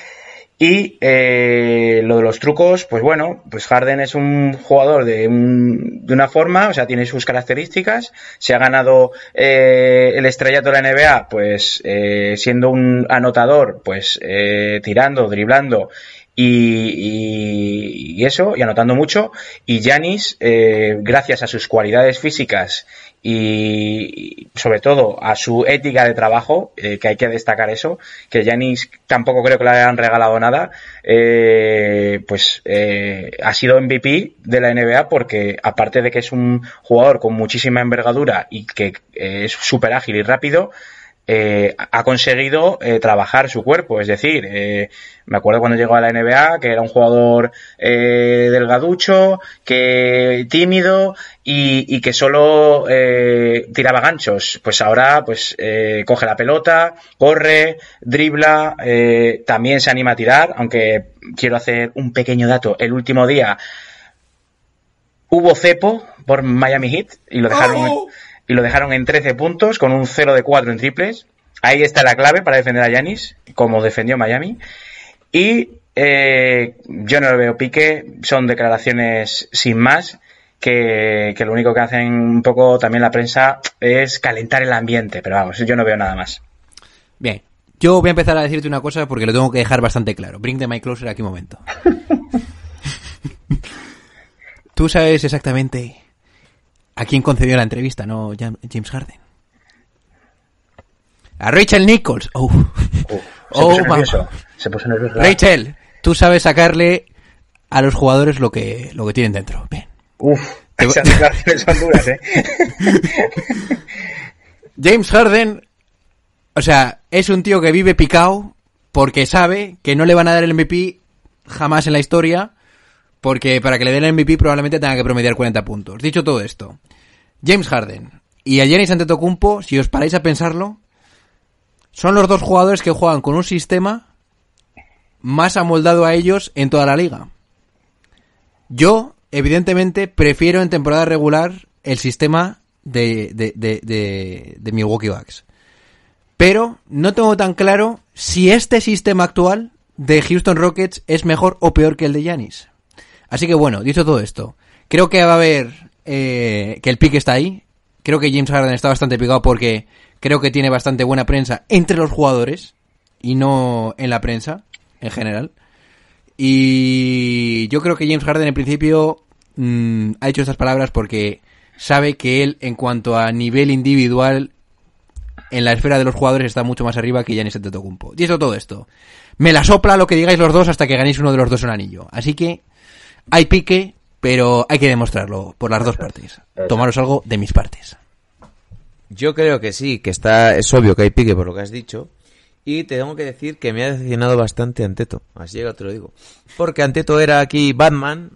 Y eh, lo de los trucos, pues bueno, pues Harden es un jugador de, un- de una forma, o sea, tiene sus características. Se ha ganado eh, el estrellato de la NBA, pues eh, siendo un anotador, pues eh, tirando, driblando y, y- y eso, y anotando mucho. Y Yanis, eh, gracias a sus cualidades físicas y sobre todo a su ética de trabajo, eh, que hay que destacar eso, que Yanis tampoco creo que le hayan regalado nada, eh, pues eh, ha sido MVP de la NBA porque aparte de que es un jugador con muchísima envergadura y que eh, es súper ágil y rápido, eh, ha conseguido eh, trabajar su cuerpo. Es decir, eh, me acuerdo cuando llegó a la NBA que era un jugador eh, delgaducho, que tímido y, y que solo eh, tiraba ganchos. Pues ahora pues eh, coge la pelota, corre, dribla, eh, también se anima a tirar, aunque quiero hacer un pequeño dato. El último día hubo cepo por Miami Heat y lo dejaron y lo dejaron en 13 puntos con un 0 de 4 en triples. Ahí está la clave para defender a Yanis, como defendió Miami. Y eh, yo no lo veo pique, son declaraciones sin más, que, que lo único que hacen un poco también la prensa es calentar el ambiente, pero vamos, yo no veo nada más. Bien. Yo voy a empezar a decirte una cosa porque lo tengo que dejar bastante claro. Bring the mic closer aquí un momento. Tú sabes exactamente a quién concedió la entrevista, ¿no? Jam- James Harden. A Rachel Nichols. Oh. se Oh, puso nervioso, se puso nervioso. Rachel, tú sabes sacarle a los jugadores lo que, lo que tienen dentro. Bien. Uf, esas declaraciones son duras, ¿eh? James Harden, o sea, es un tío que vive picado porque sabe que no le van a dar el MVP jamás en la historia, porque para que le den el MVP probablemente tenga que promediar 40 puntos. Dicho todo esto, James Harden y a Giannis Antetokounmpo, si os paráis a pensarlo, son los dos jugadores que juegan con un sistema más amoldado a ellos en toda la liga. Yo, evidentemente, prefiero en temporada regular el sistema de, de, de, de, Milwaukee Bucks. Pero no tengo tan claro si este sistema actual de Houston Rockets es mejor o peor que el de Giannis. Así que bueno, dicho todo esto, creo que va a haber eh, que el pique está ahí. Creo que James Harden está bastante picado porque creo que tiene bastante buena prensa entre los jugadores y no en la prensa en general. Y yo creo que James Harden en principio mm, ha hecho estas palabras porque sabe que él, en cuanto a nivel individual, en la esfera de los jugadores está mucho más arriba que Giannis Antetokounmpo. Dicho todo esto, me la sopla lo que digáis los dos hasta que ganéis uno de los dos un anillo. Así que hay pique, pero hay que demostrarlo por las dos partes. Tomaros algo de mis partes. Yo creo que sí, que está, es obvio que hay pique por lo que has dicho. Y te tengo que decir que me ha decepcionado bastante Anteto. Así llega, te lo digo. Porque Anteto era aquí Batman,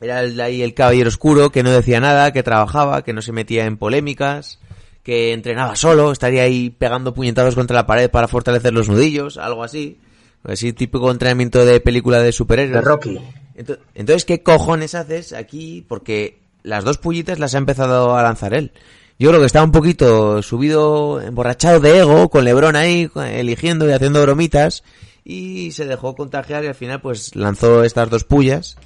era el, ahí el caballero oscuro, que no decía nada, que trabajaba, que no se metía en polémicas, que entrenaba solo, estaría ahí pegando puñetazos contra la pared para fortalecer los nudillos, algo así. Así típico entrenamiento de película de superhéroes. De Rocky. Ento- Entonces, ¿qué cojones haces aquí? Porque las dos pullitas las ha empezado a lanzar él. Yo creo que está un poquito subido, emborrachado de ego, con Lebron ahí, eligiendo y haciendo bromitas, y se dejó contagiar y al final pues lanzó estas dos pullas,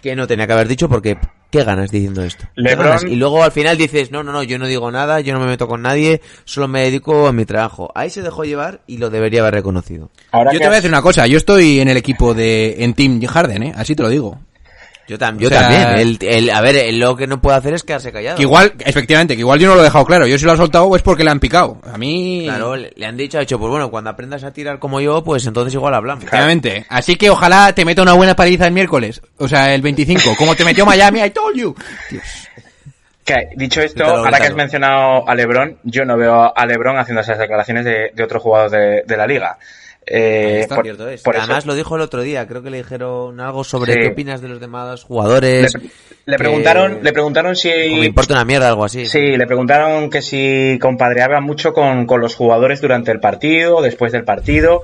que no tenía que haber dicho porque qué ganas diciendo esto. ¿Qué LeBron- ganas? Y luego al final dices, no, no, no, yo no digo nada, yo no me meto con nadie, solo me dedico a mi trabajo. Ahí se dejó llevar y lo debería haber reconocido. Ahora Yo que te voy a decir una cosa, yo estoy en el equipo de en Team Harden, ¿eh? Así te lo digo. Yo, tam- yo sea- también. El, el- a ver, él lo que no puede hacer es quedarse callado. Que igual, efectivamente, que igual yo no lo he dejado claro. Yo si lo he soltado es porque le han picado. A mí... Claro, le, le han dicho, ha dicho, pues bueno, cuando aprendas a tirar como yo, pues entonces igual hablamos. Efectivamente. Así que ojalá te meta una buena paliza el miércoles. O sea, el 25. Como te metió Miami, I told you. Dios. Que, dicho esto, ahora que has mencionado a LeBron, yo no veo a LeBron haciendo esas declaraciones de, de otros jugadores de, de la liga. Eh, Está por, cierto es. por eso- Además lo dijo el otro día, creo que le dijeron algo sobre Sí. qué opinas de los demás jugadores. le, le que- preguntaron, le preguntaron si me importa una mierda, algo así. Sí, le preguntaron que si compadreaba mucho con, con los jugadores durante el partido, después del partido,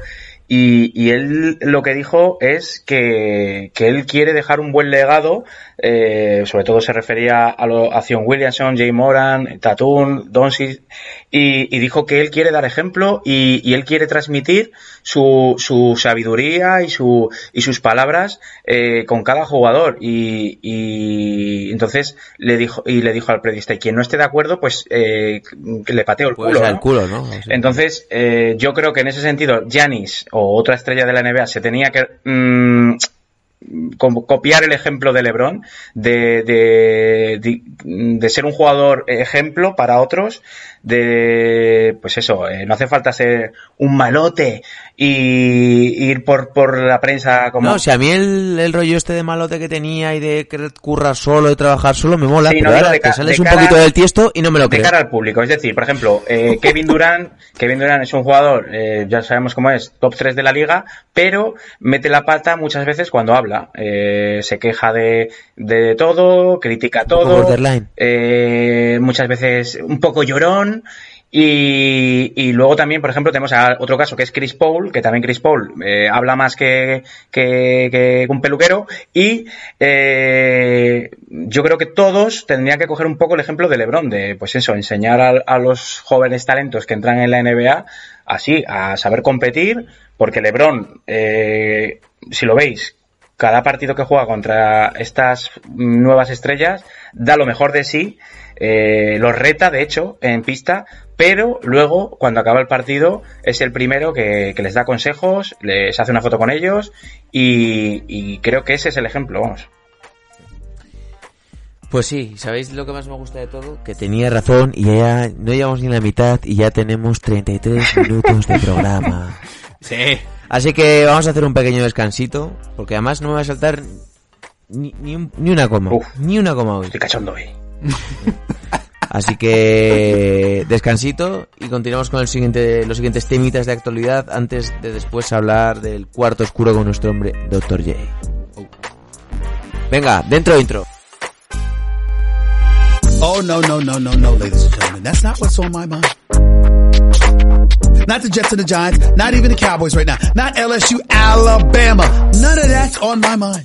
y, y él lo que dijo es que, que él quiere dejar un buen legado, eh, sobre todo se refería a, lo, a Zion Williamson, Jay Moran, Tatum, Doncic, y, y dijo que él quiere dar ejemplo y, y él quiere transmitir su, su sabiduría y, su, y sus palabras eh, con cada jugador. Y, y entonces le dijo, y le dijo al periodista, y quien no esté de acuerdo, pues eh, que le pateo el culo. ¿no? el culo, ¿no? O sea, Entonces, eh, yo creo que en ese sentido, Giannis o otra estrella de la NBA se tenía que mm, co- copiar el ejemplo de LeBron, de, de, de ser un jugador ejemplo para otros, de, pues eso, eh, no hace falta ser un malote y ir por, por la prensa como... No, si a mí el, el rollo este de malote que tenía y de querer currar solo, de trabajar solo, me mola, Sí, pero no, ahora de te sales de un cara- poquito del tiesto y no me lo de creo. cara al público. Es decir, por ejemplo, eh, Kevin Durant, Kevin Durant es un jugador, eh, ya sabemos cómo es, top 3 de la liga, pero mete la pata muchas veces cuando habla. Se queja de, de todo, critica todo. borderline. muchas veces un poco llorón. Y, luego también, por ejemplo, tenemos otro caso que es Chris Paul, que también Chris Paul eh, habla más que, que, un peluquero. Y eh, yo creo que todos tendrían que coger un poco el ejemplo de LeBron, de pues eso, enseñar a, a los jóvenes talentos que entran en la NBA así, a saber competir, porque LeBron, eh, si lo veis, cada partido que juega contra estas nuevas estrellas da lo mejor de sí, eh, los reta, de hecho, en pista, pero luego, cuando acaba el partido, es el primero que, que les da consejos, les hace una foto con ellos y, y creo que ese es el ejemplo, vamos. Pues sí, ¿sabéis lo que más me gusta de todo? Que tenía razón y ya no llevamos ni la mitad y ya tenemos 33 minutos de programa. Sí. Así que vamos a hacer un pequeño descansito, porque además no me va a saltar ni, ni, un- ni una coma, Uf. ni una coma hoy. Estoy cachondo hoy. Así que descansito y continuamos con el siguiente, los siguientes temitas de actualidad antes de después hablar del cuarto oscuro con nuestro hombre Dr. J. Venga, dentro intro. Oh, no, no, no, no, no, ladies and gentlemen. That's not what's on my mind. Not the Jets and the Giants, not even the Cowboys right now, not LSU, Alabama. None of that's on my mind.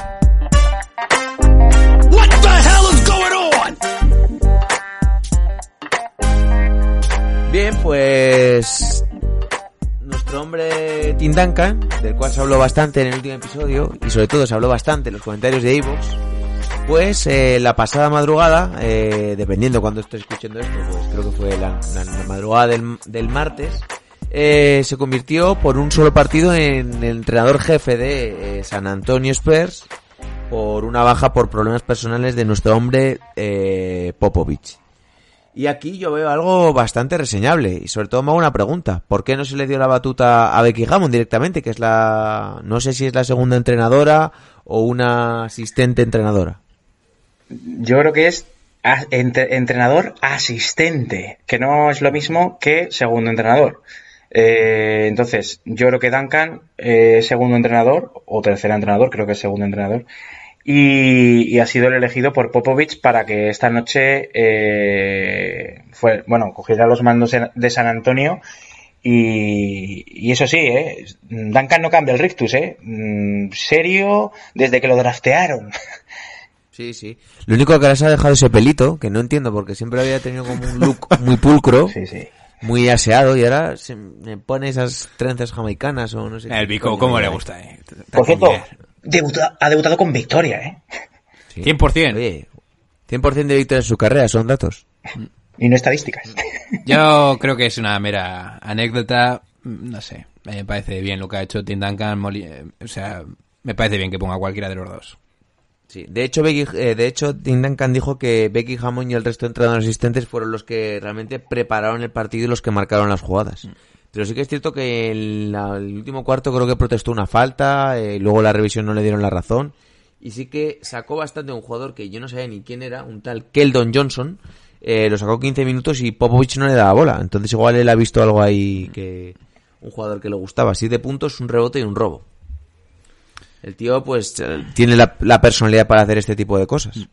Pues nuestro hombre Tindanka, del cual se habló bastante en el último episodio, y sobre todo se habló bastante en los comentarios de Evox, pues eh, la pasada madrugada, eh, dependiendo cuando esté escuchando esto, pues creo que fue la, madrugada del, martes, eh, se convirtió por un solo partido en el entrenador jefe de San Antonio Spurs por una baja por problemas personales de nuestro hombre Popovich. Y aquí yo veo algo bastante reseñable y sobre todo me hago una pregunta. ¿Por qué no se le dio la batuta a Becky Hammond directamente? Que es la... no sé si es la segunda entrenadora o una asistente entrenadora. Yo creo que es entrenador asistente, que no es lo mismo que segundo entrenador. Eh, entonces, yo creo que Duncan eh, segundo entrenador, o tercer entrenador, creo que es segundo entrenador, y, y ha sido el elegido por Popovich para que esta noche, eh, fue, bueno, cogiera los mandos de San Antonio. Y, y eso sí, ¿eh? Duncan no cambia el rictus, ¿eh? Mm, serio desde que lo draftearon. Sí, sí. Lo único que ahora se ha dejado ese pelito, que no entiendo porque siempre había tenido como un look muy pulcro, Sí, sí. muy aseado y ahora se me pone esas trenzas jamaicanas o no sé. El coño ¿cómo le gusta, eh? Por cierto. Debuta- ha debutado con victoria, ¿eh? Sí. 100%. Oye, 100% de victoria en su carrera, son datos. Y no estadísticas. Yo creo que es una mera anécdota. mm, No sé, me parece bien lo que ha hecho Tim Duncan. Eh, o sea, me parece bien que ponga cualquiera de los dos. Sí, de hecho, Becky, eh, de hecho, Tim Duncan dijo que Becky Hammond y el resto de entrenadores asistentes fueron los que realmente prepararon el partido y los que marcaron las jugadas. Pero sí que es cierto que en la- el último cuarto creo que protestó una falta, eh, luego la revisión no le dieron la razón. Y sí que sacó bastante un jugador que yo no sabía ni quién era, un tal Keldon Johnson. eh, lo sacó 15 minutos y Popovich no le daba bola. Entonces igual él ha visto algo ahí que... Un jugador que le gustaba. Siete puntos, un rebote y un robo. El tío, pues, eh, tiene la personalidad para hacer este tipo de cosas.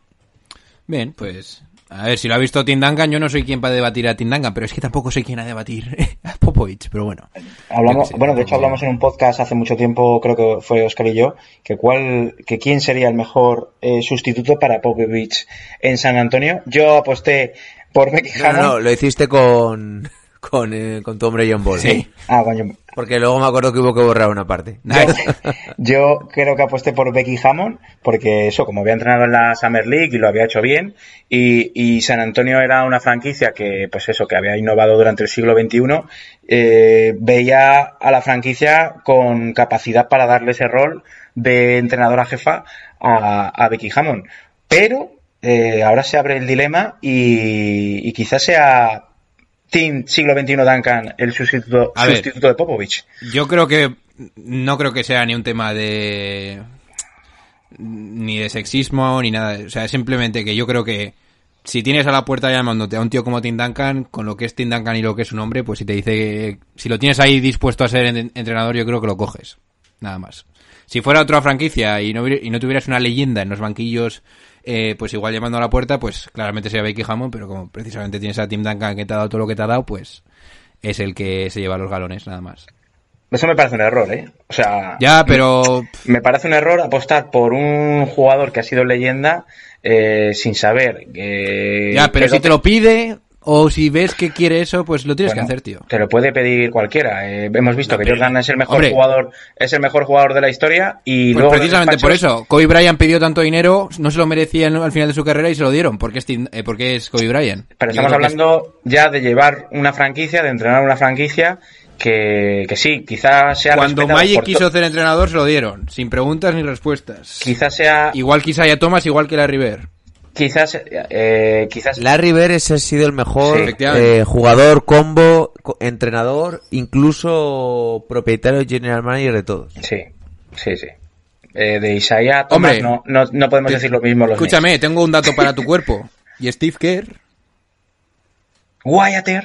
Bien, pues. A ver, si lo ha visto Tim Duncan, yo no soy quien para debatir a Tim Duncan, pero es que tampoco soy quien a debatir a Popovich, pero bueno. Hablamos, bueno, de hecho hablamos en un podcast hace mucho tiempo, creo que fue Oscar y yo, que cuál, que quién sería el mejor eh, sustituto para Popovich en San Antonio. Yo aposté por Becky No, no, lo hiciste con, con, eh, con tu hombre John Ball. Sí. Ah, coño. Porque luego me acuerdo que hubo que borrar una parte. Yo creo que aposté por Becky Hammond, porque eso, como había entrenado en la Summer League y lo había hecho bien, y, y San Antonio era una franquicia que, pues eso, que había innovado durante el siglo XXI, eh, veía a la franquicia con capacidad para darle ese rol de entrenadora jefa a, a Becky Hammond. Pero eh, ahora se abre el dilema y, y quizás sea Team siglo XXI Duncan el sustituto, A ver. sustituto de Popovich. Yo creo que no creo que sea ni un tema de ni de sexismo ni nada, o sea, simplemente que yo creo que si tienes a la puerta llamándote a un tío como Tim Duncan, con lo que es Tim Duncan y lo que es su nombre, pues si te dice, si lo tienes ahí dispuesto a ser en- entrenador, yo creo que lo coges. Nada más. Si fuera otra franquicia y no, y no tuvieras una leyenda en los banquillos, eh, pues igual llamando a la puerta, pues claramente sería Becky Hammond, pero como precisamente tienes a Tim Duncan que te ha dado todo lo que te ha dado, pues es el que se lleva los galones, nada más. Eso me parece un error, ¿eh? O sea, Ya, pero me parece un error apostar por un jugador que ha sido leyenda eh, sin saber. eh, Ya, pero si te lo pide o si ves que quiere eso, pues lo tienes bueno, que hacer, tío. Te lo puede pedir cualquiera. eh, hemos visto No, que Jordan es el mejor hombre. jugador, es el mejor jugador de la historia y Pues luego precisamente por eso, Kobe Bryant pidió tanto dinero, no se lo merecía al final de su carrera y se lo dieron, porque es, eh, porque es Kobe Bryant. Pero estamos es- hablando ya de llevar una franquicia, de entrenar una franquicia que, que sí, quizás sea Cuando Magic quiso ser entrenador, se lo dieron, sin preguntas ni respuestas. quizás sea, Igual que Isaiah Thomas, igual que la River. Quizás, eh, quizás Larry Bird ese ha sido el mejor Sí, eh, jugador, combo, co- entrenador, incluso propietario general manager de todos. Sí, sí, sí. Eh, de Isaiah Thomas Hombre, no, no, no podemos decir lo mismo los Escúchame, tengo un dato para tu cuerpo. Y Steve Kerr. Wyatt. ¿eh?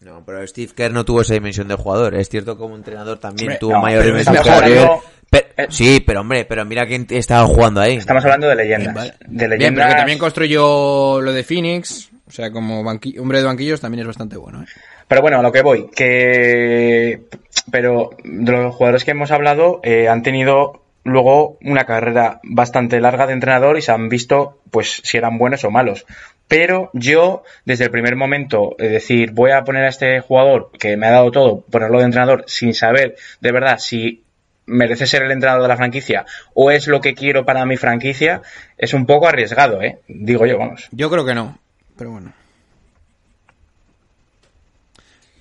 No, pero Steve Kerr no tuvo esa dimensión de jugador. Es cierto que como entrenador también Hombre, tuvo no, mayor dimensión Bird. hablando- Pero- eh, sí, pero hombre, pero mira quién estaba jugando ahí. Estamos hablando de leyendas. Vale. De Bien, pero que también construyó lo de Phoenix. O sea, como banqui- hombre de banquillos también es bastante bueno, ¿eh? Pero bueno, a lo que voy, que pero de los jugadores que hemos hablado eh, han tenido luego una carrera bastante larga de entrenador y se han visto pues si eran buenos o malos. Pero yo, desde el primer momento, es decir, voy a poner a este jugador que me ha dado todo, ponerlo de entrenador sin saber de verdad si merece ser el entrenador de la franquicia o es lo que quiero para mi franquicia, es un poco arriesgado, ¿eh? Digo yo, vamos. Yo creo que no, pero bueno.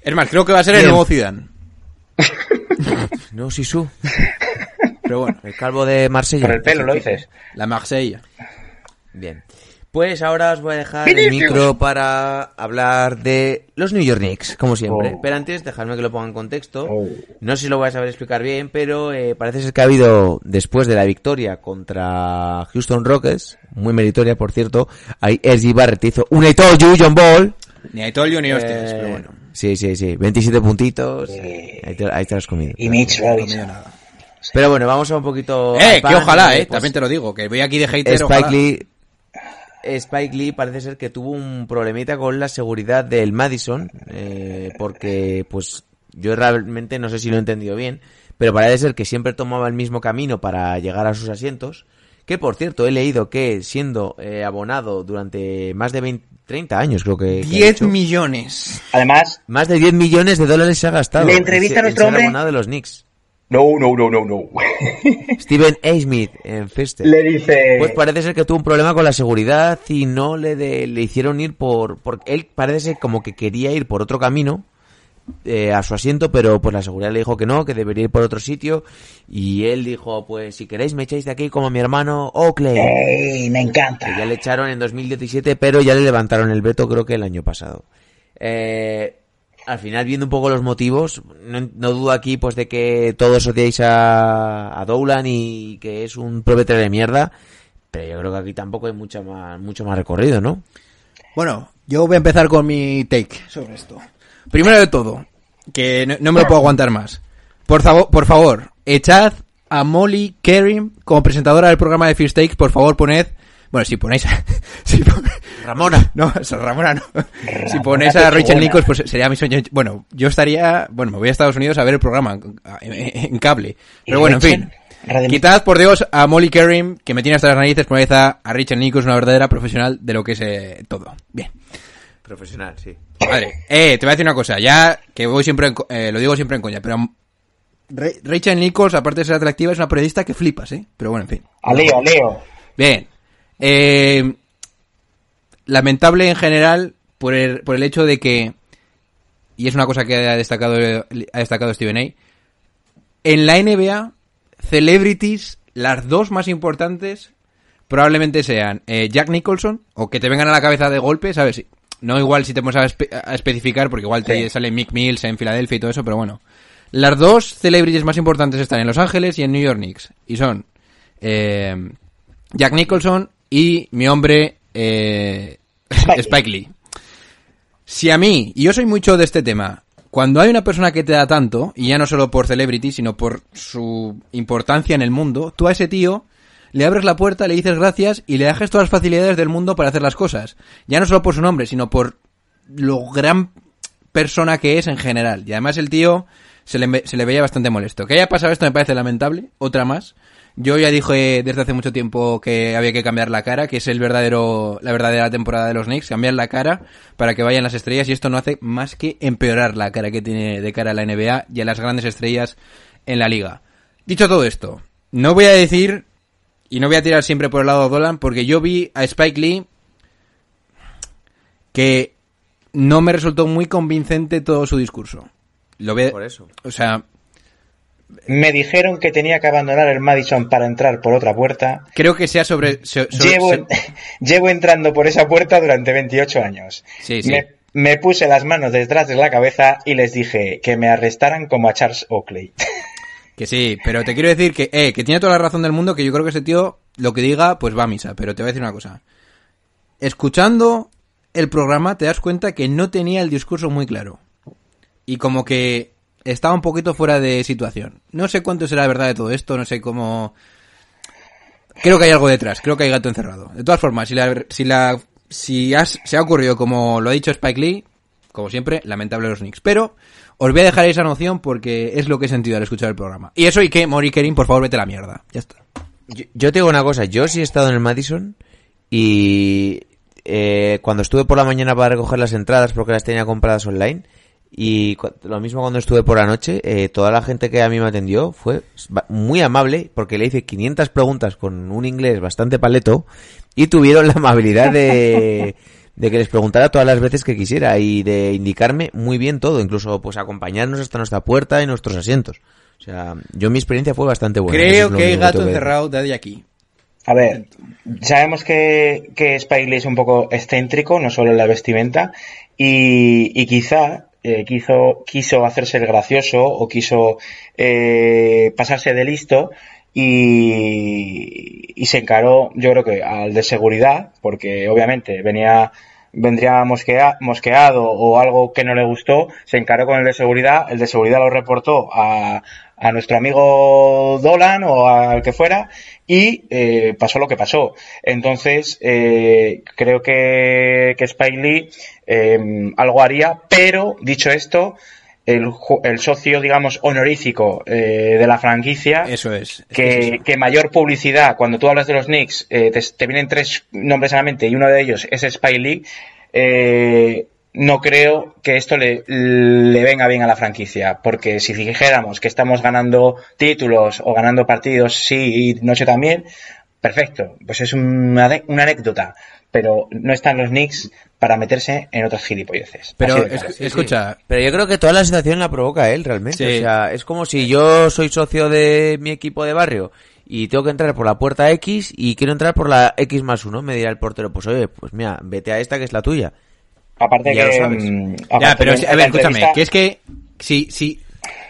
Es más, creo que va a ser el nuevo Zidane. No, Sisu. Pero bueno, El calvo de Marsella. Por el pelo, lo dices. la Marsella. Bien. Pues ahora os voy a dejar el micro para hablar de los New York Knicks, como siempre. Oh. Pero antes, dejadme que lo ponga en contexto. Oh. No sé si lo vais a saber explicar bien, pero eh, parece ser que ha habido, después de la victoria contra Houston Rockets, muy meritoria, por cierto, ahí SG Barrett hizo un I told you, John Ball. Ni a Itolio ni hostias, Eh, pero bueno. Sí, sí, sí. 27 puntitos. Eh, Ahí te, ahí te lo has comido. Y Mitch Robinson. Pero bueno, vamos a un poquito... Eh, que ojalá, eh, pues, también te lo digo, que voy aquí de hater, Spike ojalá. Lee, Spike Lee parece ser que tuvo un problemita con la seguridad del Madison, eh, porque pues yo realmente no sé si lo he entendido bien, pero parece ser que siempre tomaba el mismo camino para llegar a sus asientos, que por cierto he leído que siendo eh, abonado durante más de 20, 30 años creo que... que ha 10 hecho, millones. Además, Más de 10 millones de dólares se ha gastado. ¿Le entrevista en a nuestro ser hombre? abonado de los Knicks. No, no, no, no, no. Steven A. Smith en Fester. Le dice... Pues parece ser que tuvo un problema con la seguridad y no le de- le hicieron ir por, por él parece ser como que quería ir por otro camino eh, a su asiento, pero pues la seguridad le dijo que no, que debería ir por otro sitio y él dijo, pues si queréis me echáis de aquí como mi hermano Oakley. ¡Ey, me Que ya encanta! le echaron en 2017, pero ya le levantaron el veto creo que el año pasado. Eh, al final, viendo un poco los motivos, no, no dudo aquí pues de que todos odiáis a, a Dowlan y que es un propietario de mierda, pero yo creo que aquí tampoco hay mucha más, mucho más recorrido, ¿no? Bueno, yo voy a empezar con mi take sobre esto. Primero de todo, que no, no me lo puedo aguantar más. Por, favor, por favor, echad a Molly Kerim como presentadora del programa de First Takes. Por favor, poned... Bueno, si ponéis a... si pon- Ramona. No, Ramona no. si ponéis a Rachel Nichols, pues sería mi sueño. Bueno, yo estaría... Bueno, me voy a Estados Unidos a ver el programa en, cable. Pero bueno, en fin. Radio- Quitad, por Dios, a Molly Kerim, que me tiene hasta las narices, poned a, a Rachel Nichols, una verdadera profesional de lo que es eh, todo. Bien. Profesional, sí. Madre, eh, te voy a decir una cosa, ya que voy siempre, en eh, lo digo siempre en coña, pero Ra- Rachel Nichols, aparte de ser atractiva, es una periodista que flipas, ¿eh? Pero bueno, en fin. A Leo, a Leo. Bien. Eh, lamentable en general por el, por el hecho de que, y es una cosa que ha destacado, ha destacado Steven A., en la NBA, celebrities, las dos más importantes, probablemente sean eh, Jack Nicholson, o que te vengan a la cabeza de golpe, ¿sabes? No igual si te pones a, espe- a especificar, porque igual te Sí. sale Mick Mills en Filadelfia y todo eso, pero bueno. Las dos celebrities más importantes están en Los Ángeles y en New York Knicks. Y son eh, Jack Nicholson y mi hombre eh, Spike Spike Lee. Si a mí, y yo soy mucho de este tema, cuando hay una persona que te da tanto, y ya no solo por celebrity, sino por su importancia en el mundo, tú a ese tío le abres la puerta, le dices gracias y le dejas todas las facilidades del mundo para hacer las cosas. Ya no solo por su nombre, sino por lo gran persona que es en general. Y además el tío se le, se le veía bastante molesto. Que haya pasado esto me parece lamentable, otra más. Yo ya dije desde hace mucho tiempo que había que cambiar la cara, que es el verdadero, la verdadera temporada de los Knicks, cambiar la cara para que vayan las estrellas y esto no hace más que empeorar la cara que tiene de cara a la NBA y a las grandes estrellas en la liga. Dicho todo esto, no voy a decir y no voy a tirar siempre por el lado de Dolan porque yo vi a Spike Lee que no me resultó muy convincente todo su discurso. Lo ve, Por eso. o sea, Me dijeron que tenía que abandonar el Madison para entrar por otra puerta. creo que sea sobre, so- so- Llevo, so- llevo entrando por esa puerta durante 28 años. Sí, sí. Me, me puse las manos detrás de la cabeza y les dije que me arrestaran como a Charles Oakley. Que sí, pero te quiero decir que, eh, que tiene toda la razón del mundo, que yo creo que ese tío, lo que diga, pues va a misa. Pero te voy a decir una cosa. Escuchando el programa te das cuenta que no tenía el discurso muy claro. Y como que estaba un poquito fuera de situación. No sé cuánto será verdad de todo esto, no sé cómo... Creo que hay algo detrás, creo que hay gato encerrado. De todas formas, si la, si la, si has- se ha ocurrido como lo ha dicho Spike Lee, como siempre, lamentable los Knicks. Pero os voy a dejar esa noción porque es lo que he sentido al escuchar el programa. Y eso y que, Mori Kerin, por favor, vete a la mierda. Ya está. Yo, yo te digo una cosa, yo sí he estado en el Madison y eh, cuando estuve por la mañana para recoger las entradas porque las tenía compradas online y lo mismo cuando estuve por la noche, eh, toda la gente que a mí me atendió fue muy amable porque le hice 500 preguntas con un inglés bastante paleto y tuvieron la amabilidad de, de que les preguntara todas las veces que quisiera y de indicarme muy bien todo, incluso pues acompañarnos hasta nuestra puerta y nuestros asientos. O sea, yo mi experiencia fue bastante buena. Creo es que hay gato encerrado de aquí. A ver, sabemos que, que Spike Lee es un poco excéntrico, no solo en la vestimenta, y, y quizá eh, quiso, quiso hacerse el gracioso o quiso eh, pasarse de listo y, y se encaró, yo creo que al de seguridad, porque obviamente venía vendría mosquea- mosqueado o algo que no le gustó, se encaró con el de seguridad, el de seguridad lo reportó a, a nuestro amigo Dolan o al que fuera y eh, pasó lo que pasó. Entonces, eh, creo que, que Spike Lee eh, algo haría, pero dicho esto, el, el socio, digamos, honorífico eh, de la franquicia Eso es. que, es eso. que mayor publicidad, cuando tú hablas de los Knicks, eh, te, te vienen tres nombres a la mente y uno de ellos es Spike Lee, eh, no creo que esto le, le venga bien a la franquicia, porque si dijéramos que estamos ganando títulos o ganando partidos sí y noche también, perfecto, pues es una, una anécdota, pero no están los Knicks para meterse en otras gilipolleces. Pero es- claro. escucha, Pero yo creo que toda la situación la provoca él realmente. Sí. O sea, es como si yo soy socio de mi equipo de barrio y tengo que entrar por la puerta X y quiero entrar por la X más uno. Me dirá el portero, pues oye, pues mira, vete a esta que es la tuya. Aparte ya lo que... sabes. mm, ya, pero a ver, escúchame, entrevista- que es que si, si,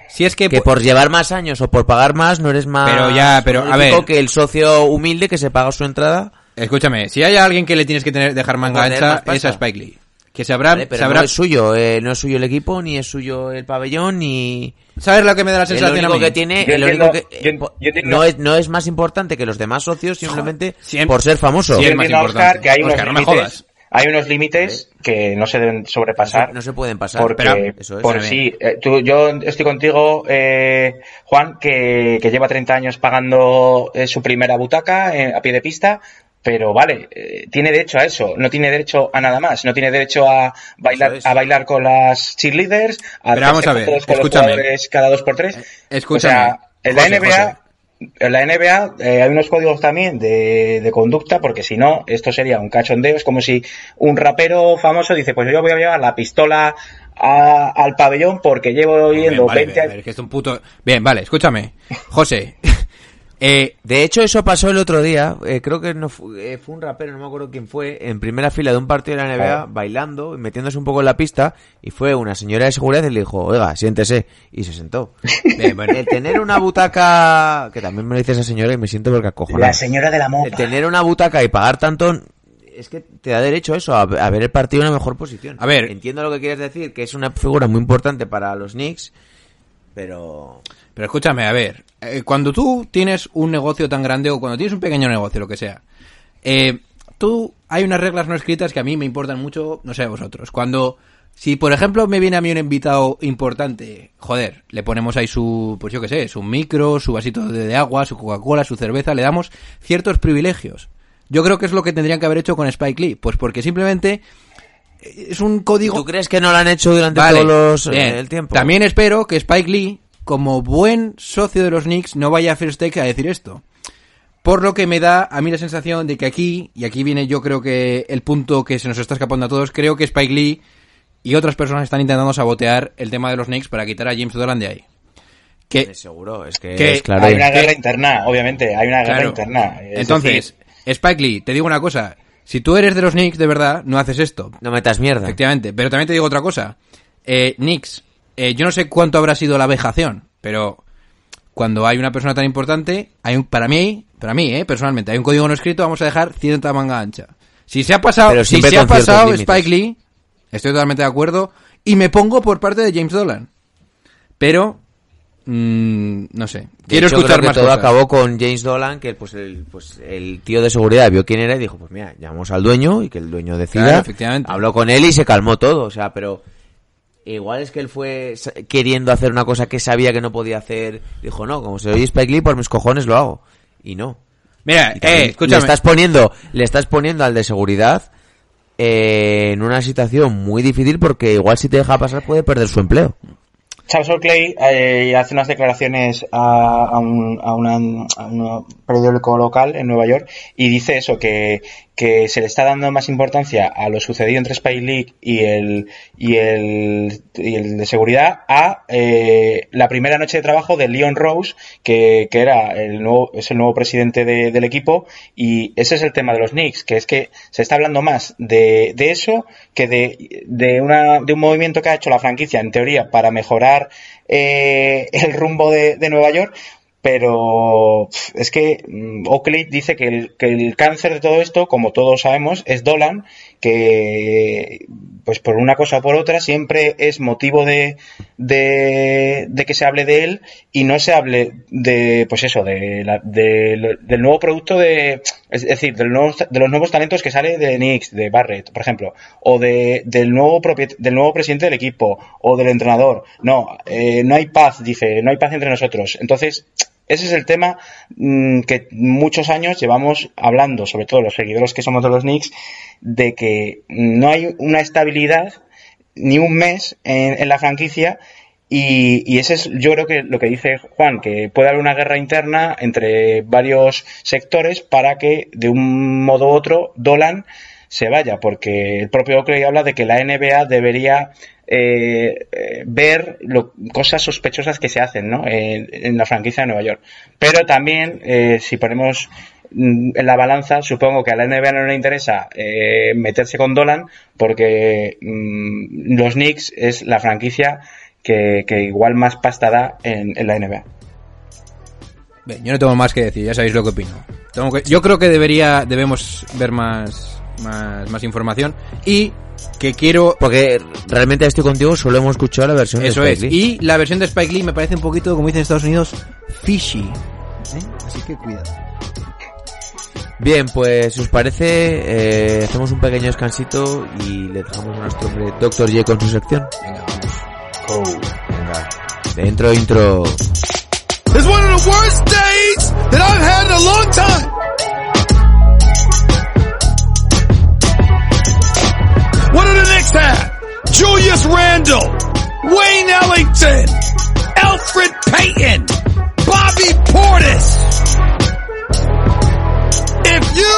si es que, Que por llevar más años o por pagar más no eres más Pero ya, pero, a ver. que el socio humilde que se paga su entrada. escúchame, si hay alguien que le tienes que tener, dejar manga ancha, es a Spike Lee. Que se habrá, Vale, pero sabrá- no es suyo, eh, no es suyo el equipo, ni es suyo el pabellón, ni... ¿sabes lo que me da la El sensación a único mí? que tiene, Yo el único que yo- po- yo entiendo- no es no es más importante que los demás socios simplemente Siempre- por ser famoso. Sí, es más entiendo, Oscar, importante. que hay unos no me jodas. Hay unos límites que no se deben sobrepasar. No se pueden pasar. Porque, Pero, eso es. por sí, eh, tú- yo estoy contigo, eh, Juan, que, que lleva 30 años pagando eh, su primera butaca eh, a pie de pista, pero vale, eh, tiene derecho a eso, no tiene derecho a nada más, no tiene derecho a bailar, es. a bailar con las cheerleaders, a Pero vamos a ver, con los jugadores cada dos por tres. escúchame, O sea, en la José, NBA, José. En la NBA eh, hay unos códigos también de, de conducta, porque si no, esto sería un cachondeo. Es como si un rapero famoso dice, pues yo voy a llevar la pistola a- al pabellón porque llevo Bien, yendo vale, 20 a ver, que es un puto... Bien, vale, escúchame. José, eh, De hecho, eso pasó el otro día. eh, creo que no fu- eh, fue un rapero, no me acuerdo quién fue, en primera fila de un partido de la NBA, bailando y metiéndose un poco en la pista. Y fue una señora de seguridad y le dijo, oiga, siéntese. Y se sentó. bueno. El tener una butaca, que también me lo dice esa señora y me siento porque acojonado. La señora de la El mopa. tener una butaca y pagar tanto es que te da derecho a eso, a, a ver el partido en la mejor posición. A ver. Entiendo lo que quieres decir, que es una figura muy importante para los Knicks, pero... Pero escúchame, a ver, eh, cuando tú tienes un negocio tan grande o cuando tienes un pequeño negocio, lo que sea, eh, tú hay unas reglas no escritas que a mí me importan mucho, no sé a vosotros. Cuando, si por ejemplo me viene a mí un invitado importante, joder, le ponemos ahí su, pues yo qué sé, su micro, su vasito de, agua, su Coca-Cola, su cerveza, le damos ciertos privilegios. Yo creo que es lo que tendrían que haber hecho con Spike Lee, pues porque simplemente es un código ¿Tú crees que no lo han hecho durante Vale, todos los, bien. eh, el tiempo? También espero que Spike Lee, como buen socio de los Knicks, no vaya a First Take a decir esto. Por lo que me da a mí la sensación de que aquí, y aquí viene yo creo que el punto que se nos está escapando a todos, creo que Spike Lee y otras personas están intentando sabotear el tema de los Knicks para quitar a James Dolan de ahí. Que, Seguro, es que, que es claro. Hay una que- guerra interna, obviamente, hay una guerra Claro. interna. Es Entonces, decir, Spike Lee, te digo una cosa. Si tú eres de los Knicks, de verdad, no haces esto. No metas mierda. Efectivamente, pero también te digo otra cosa. Eh, Knicks, eh, yo no sé cuánto habrá sido la vejación, pero cuando hay una persona tan importante, hay un, para mí, para mí, eh, personalmente, hay un código no escrito, vamos a dejar cierta manga ancha. Si se ha pasado, si se ha pasado. Spike Lee, estoy totalmente de acuerdo, y me pongo por parte de James Dolan. Pero, mm, no sé, quiero hecho, escuchar creo que más todo cosas. acabó con James Dolan, que pues el, pues el tío de seguridad vio quién era y dijo, pues mira, llamamos al dueño y que el dueño decida. Claro, efectivamente. Habló con él y se calmó todo, o sea, pero igual es que él fue queriendo hacer una cosa que sabía que no podía hacer. Dijo, no, como soy Spike Lee, por mis cojones lo hago. Y no. Mira, Y eh, escúchame. Le estás poniendo, le estás poniendo al de seguridad eh, en una situación muy difícil porque igual si te deja pasar puede perder su empleo. Charles Oakley eh, hace unas declaraciones a, un, a una- a un periódico local en Nueva York y dice eso, que, que se le está dando más importancia a lo sucedido entre Spike Lee y el, y el, y el de seguridad a eh, la primera noche de trabajo de Leon Rose, que, que era el nuevo, es el nuevo presidente de- del equipo y ese es el tema de los Knicks, que es que se está hablando más de, de eso que de, de, una, de un movimiento que ha hecho la franquicia, en teoría, para mejorar eh, el rumbo de, de Nueva York, pero es que mm, Oakley dice que el, que el cáncer de todo esto, como todos sabemos, es Dolan, que pues por una cosa o por otra siempre es motivo de, de, que se hable de él y no se hable de pues eso de la- de- del nuevo producto de es decir del nuevo- de los nuevos talentos que sale de Knicks de Barrett por ejemplo o de, del nuevo del nuevo presidente del equipo o del entrenador. No eh, no hay paz dice no hay paz entre nosotros. Entonces ese es el tema mm, que muchos años llevamos hablando, sobre todo los seguidores que somos de los Knicks, de que no hay una estabilidad ni un mes en, la franquicia y, y ese es yo creo que lo que dice Juan, que puede haber una guerra interna entre varios sectores para que de un modo u otro Dolan se vaya, porque el propio Oakley habla de que la NBA debería eh, eh, ver lo- cosas sospechosas que se hacen ¿no? en, en la franquicia de Nueva York. Pero también, eh, si ponemos mm, en la balanza, supongo que a la NBA no le interesa eh, meterse con Dolan porque mm, los Knicks es la franquicia que, igual más pasta da en, la NBA. Yo no tengo más que decir, ya sabéis lo que opino. Yo creo que debería, debemos ver más, más, más información y que quiero Porque realmente estoy contigo, solo hemos escuchado la versión Eso de es. Spike Lee. Y la versión de Spike Lee me parece un poquito, como dicen en Estados Unidos, fishy. ¿Eh? Así que cuidado. Bien, pues si os parece, eh, hacemos un pequeño descansito y le dejamos a nuestro hombre Dr. J con su sección. Venga, vamos. Venga, dentro intro. It's one of the worst days that I've had in a long time. Have? Julius Randle, Wayne Ellington, Alfred Payton, Bobby Portis. If you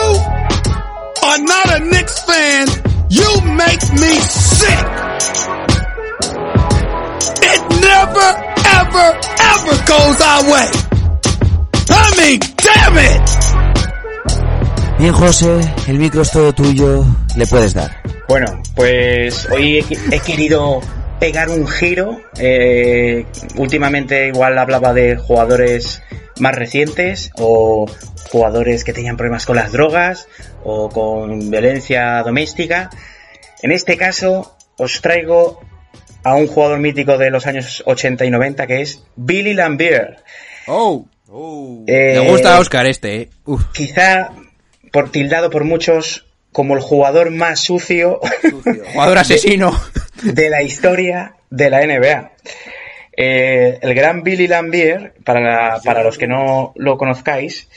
are not a Knicks fan, you make me sick. It never, ever, ever goes our way. I mean, damn it! Bien, José, el micro es todo tuyo, le puedes dar. Bueno, pues hoy he, he querido pegar un giro. eh, últimamente igual hablaba de jugadores más recientes o jugadores que tenían problemas con las drogas o con violencia doméstica. En este caso os traigo a un jugador mítico de los años 80 y 90 que es Billy Lambier. Oh, Eh, me gusta Oscar este, eh. Uf. Quizá por tildado por muchos como el jugador más sucio Jugador asesino. de la historia de la NBA. Eh, el gran Billy Lambier, para, para los que no lo conozcáis,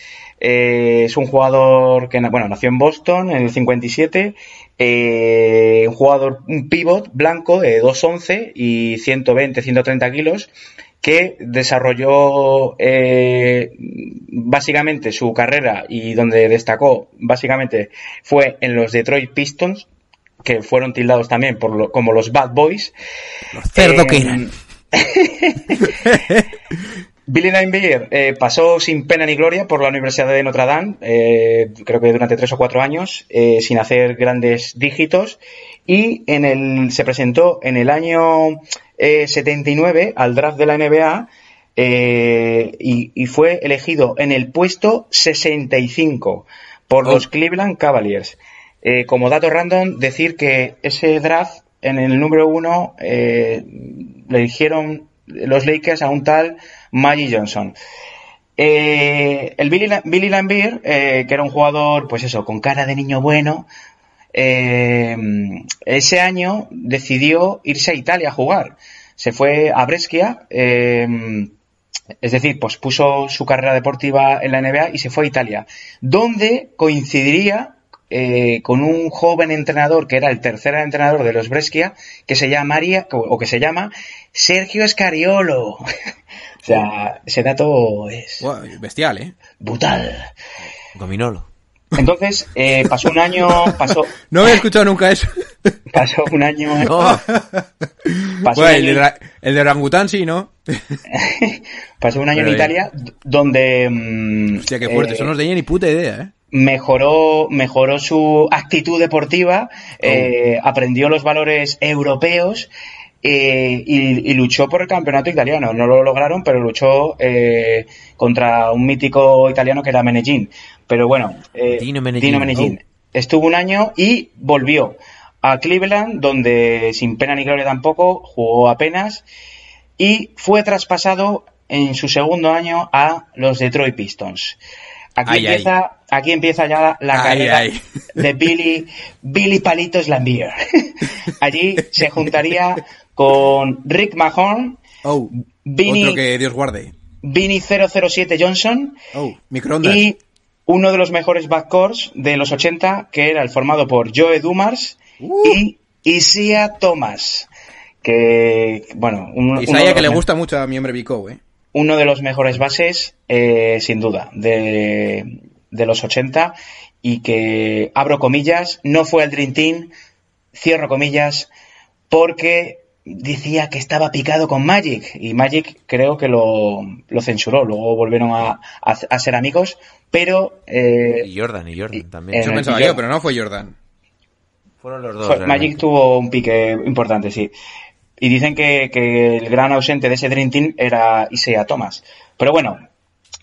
eh, es un jugador que bueno, nació en Boston en el 57, eh, un jugador, un pivot blanco de 2'11 y 120-130 kilos, que desarrolló eh, básicamente su carrera y donde destacó básicamente fue en los Detroit Pistons, que fueron tildados también por lo- como los Bad Boys. Cerdo Eh, que eran. Billy Linebeer eh, pasó sin pena ni gloria por la Universidad de Notre Dame, eh, creo que durante tres o cuatro años, eh, sin hacer grandes dígitos, y en el, se presentó en el año eh, 79 al draft de la NBA eh, y, y fue elegido en el puesto 65 por Oh. los Cleveland Cavaliers. Eh, como dato random, decir que ese draft en el número uno eh, le eligieron los Lakers a un tal Magic Johnson. Eh, el Billy, Billy Lambier, eh, que era un jugador, pues eso, con cara de niño bueno, eh, ese año decidió irse a Italia a jugar. Se fue a Brescia, eh, es decir, pues puso su carrera deportiva en la NBA y se fue a Italia, donde coincidiría eh, con un joven entrenador que era el tercer entrenador de los Brescia, que se llama María, o que se llama Sergio Escariolo. o sea, ese dato es bestial, ¿eh? brutal. Gominolo. Entonces, eh, pasó un año, pasó, No había escuchado nunca eso. pasó un año, No, pasó Bueno, un el, de, año- el de orangután sí, ¿no? pasó un año en Italia donde mm, Hostia, qué fuerte. eh, Eso no tenía ni puta idea, ¿eh? mejoró, mejoró su actitud deportiva, eh, aprendió los valores europeos eh, y, y luchó por el campeonato italiano. No lo lograron, pero luchó eh, contra un mítico italiano que era Meneghin. Pero bueno, eh, Dino Meneghin. Meneghin. Estuvo un año y volvió a Cleveland, donde sin pena ni gloria tampoco, jugó apenas y fue traspasado en su segundo año a los Detroit Pistons. Aquí, Ay, ay. empieza, aquí empieza ya la Ay, carrera de Billy, Billy Palitos Lambier. Allí se juntaría con Rick Mahorn, Oh, Vinny- otro que Dios guarde. Vinny 007 Johnson Oh, microondas. y uno de los mejores backcourts de los 80, que era el formado por Joe Dumars Uh. y Isia Thomas. Que, bueno, un- Isaiah que le gusta mucho a mi hombre Vico, ¿eh? uno de los mejores bases, eh, sin duda, de, de los 80 y que, abro comillas, no fue al Dream Team, cierro comillas, porque decía que estaba picado con Magic y Magic creo que lo, lo censuró, luego volvieron a, a- a ser amigos, pero eh, y Jordan, y Jordan también. Eso el pensaba yo, pero no fue Jordan. Fueron los dos. Fue-. Magic tuvo un pique importante, sí. Y dicen que, que el gran ausente de ese Dream Team era Isaiah Thomas. Pero bueno,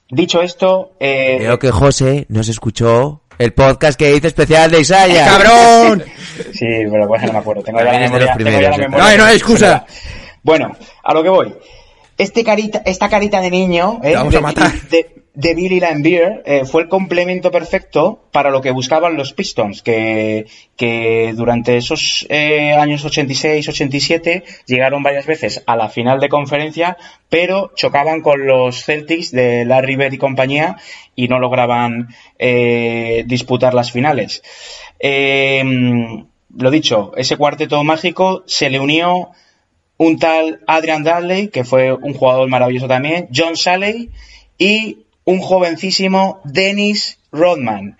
dicho esto, eh, Veo que José no se escuchó el podcast que hice especial de Isaya. ¡Cabrón! sí, pero bueno, no me acuerdo. Tengo ya la memoria, tengo ya la primeros, memoria No hay- no excusa. Bueno, a lo que voy. Este carita, esta carita de niño eh, Te vamos de, a matar. de- de Billy Lambier eh, fue el complemento perfecto para lo que buscaban los Pistons, que, que durante esos eh, años 86-87 llegaron varias veces a la final de conferencia, pero chocaban con los Celtics de Larry Bird y compañía y no lograban eh, disputar las finales. Eh, lo dicho, ese cuarteto mágico se le unió un tal Adrian Dudley, que fue un jugador maravilloso también, John Salley y un jovencísimo Dennis Rodman.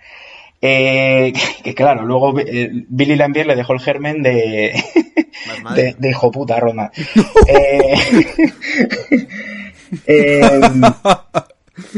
Eh, que, claro, luego eh, Billy Lambier le dejó el germen de, de, de hijo puta Rodman. Eh, eh,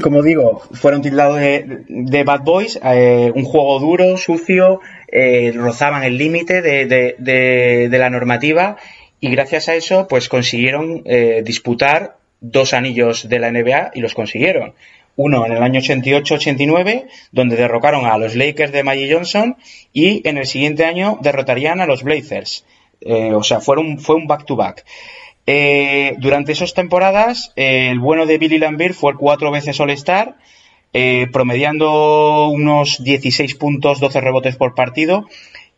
como digo, fueron tildados de, de Bad Boys, eh, un juego duro, sucio, eh, rozaban el límite de, la normativa y gracias a eso pues consiguieron eh, disputar dos anillos de la NBA y los consiguieron. Uno en el año 88-89, donde derrocaron a los Lakers de Magic Johnson y en el siguiente año derrotarían a los Blazers. Eh, o sea, fueron, fue un back-to-back. Durante esas temporadas, el bueno de Billy Lambier fue cuatro veces All-Star, eh, promediando unos 16 puntos, 12 rebotes por partido.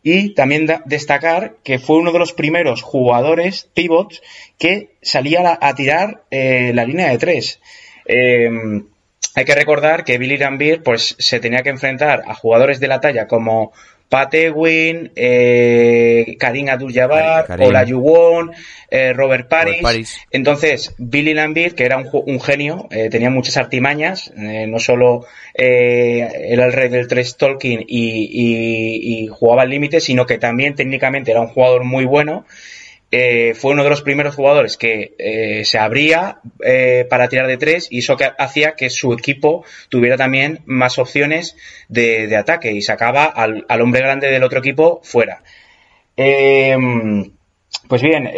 Y también destacar que fue uno de los primeros jugadores pivots que salía a, tirar eh, la línea de tres. Eh, hay que recordar que Billy Lambier pues, se tenía que enfrentar a jugadores de la talla como Pat Ewing, eh, Karim Abdul-Jabbar, Karim. Olajuwon, eh, Robert Paris. Robert Paris. Entonces, Billy Lambier, que era un, un genio, eh, tenía muchas artimañas, eh, no solo eh, era el rey del tres talking y, y- y jugaba al límite, sino que también técnicamente era un jugador muy bueno. Eh, fue uno de los primeros jugadores que eh, se abría eh, para tirar de tres y eso que hacía que su equipo tuviera también más opciones de, de ataque y sacaba al, al hombre grande del otro equipo fuera. Eh, pues bien,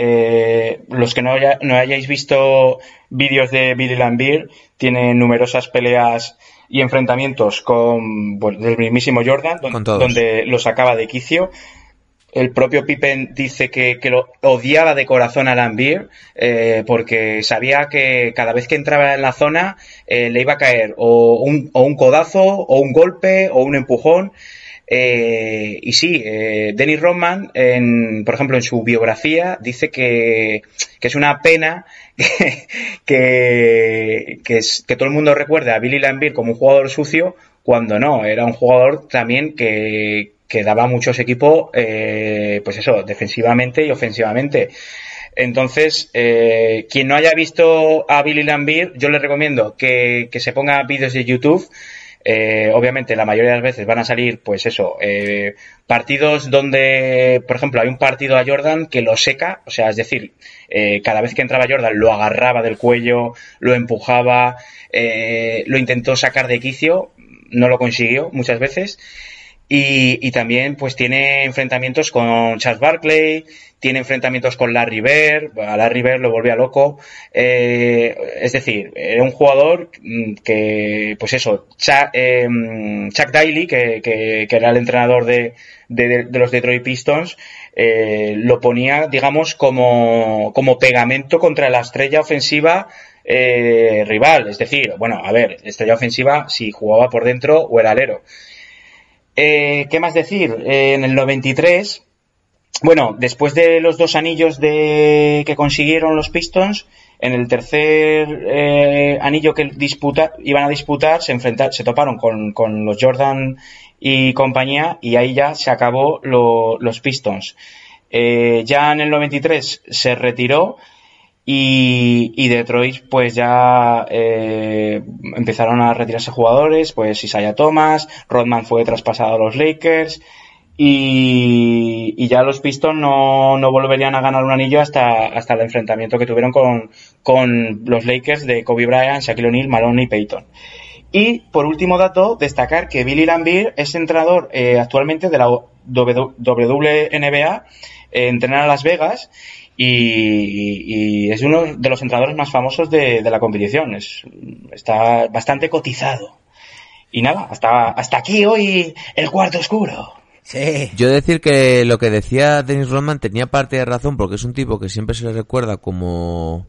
los que no, haya- no hayáis visto vídeos de Billy Lambier, tienen numerosas peleas y enfrentamientos con bueno, del mismísimo Jordan, donde lo sacaba de quicio. El propio Pippen dice que, que lo odiaba de corazón a Lambier eh, porque sabía que cada vez que entraba en la zona eh, le iba a caer o un, o un codazo o un golpe o un empujón. Eh, y sí, eh, Dennis Rodman, en, por ejemplo, en su biografía, dice que, que es una pena que, que, todo el mundo recuerde a Billy Lambier como un jugador sucio, cuando no, era un jugador también que, que daba muchos equipos, eh, pues eso, defensivamente y ofensivamente. Entonces, eh, quien no haya visto a Billy Lambier, yo le recomiendo que, que se ponga vídeos de YouTube. Eh, obviamente, la mayoría de las veces van a salir, pues eso, eh, partidos donde, por ejemplo, hay un partido a Jordan que lo seca, o sea, es decir, eh, cada vez que entraba Jordan lo agarraba del cuello, lo empujaba, eh, lo intentó sacar de quicio, no lo consiguió muchas veces. Y, y también pues tiene enfrentamientos con Charles Barkley, tiene enfrentamientos con Larry Bird, a Larry Bird lo volvía loco, eh, es decir, era un jugador mm, que, pues eso, Chuck, eh, Chuck Daly, que, que, que era el entrenador de, de, de los Detroit Pistons, eh, lo ponía, digamos, como, como pegamento contra la estrella ofensiva eh, rival, es decir, bueno, a ver, estrella ofensiva si jugaba por dentro o era alero. Eh, ¿Qué más decir? Eh, en el 93, bueno, después de los dos anillos de, que consiguieron los Pistons, en el tercer eh, anillo que disputa, iban a disputar, se, enfrentaron, se toparon con, con los Jordan y compañía, y ahí ya se acabó lo- los Pistons. Eh, ya en el 93 se retiró y, Detroit pues ya eh, empezaron a retirarse jugadores, pues Isaiah Thomas, Rodman fue traspasado a los Lakers y, y ya los Pistons no, no volverían a ganar un anillo hasta, hasta el enfrentamiento que tuvieron con, con los Lakers de Kobe Bryant, Shaquille O'Neal, Malone y Peyton. Y por último dato, destacar que Billy Lambier es entrenador eh, actualmente de la WNBA, eh, entrena a Las Vegas y, y es uno de los entrenadores más famosos de, de la competición. Es, está bastante cotizado. Y nada, hasta, hasta aquí hoy el cuarto oscuro. Sí. Yo decir que lo que decía Dennis Rodman tenía parte de razón porque es un tipo que siempre se le recuerda como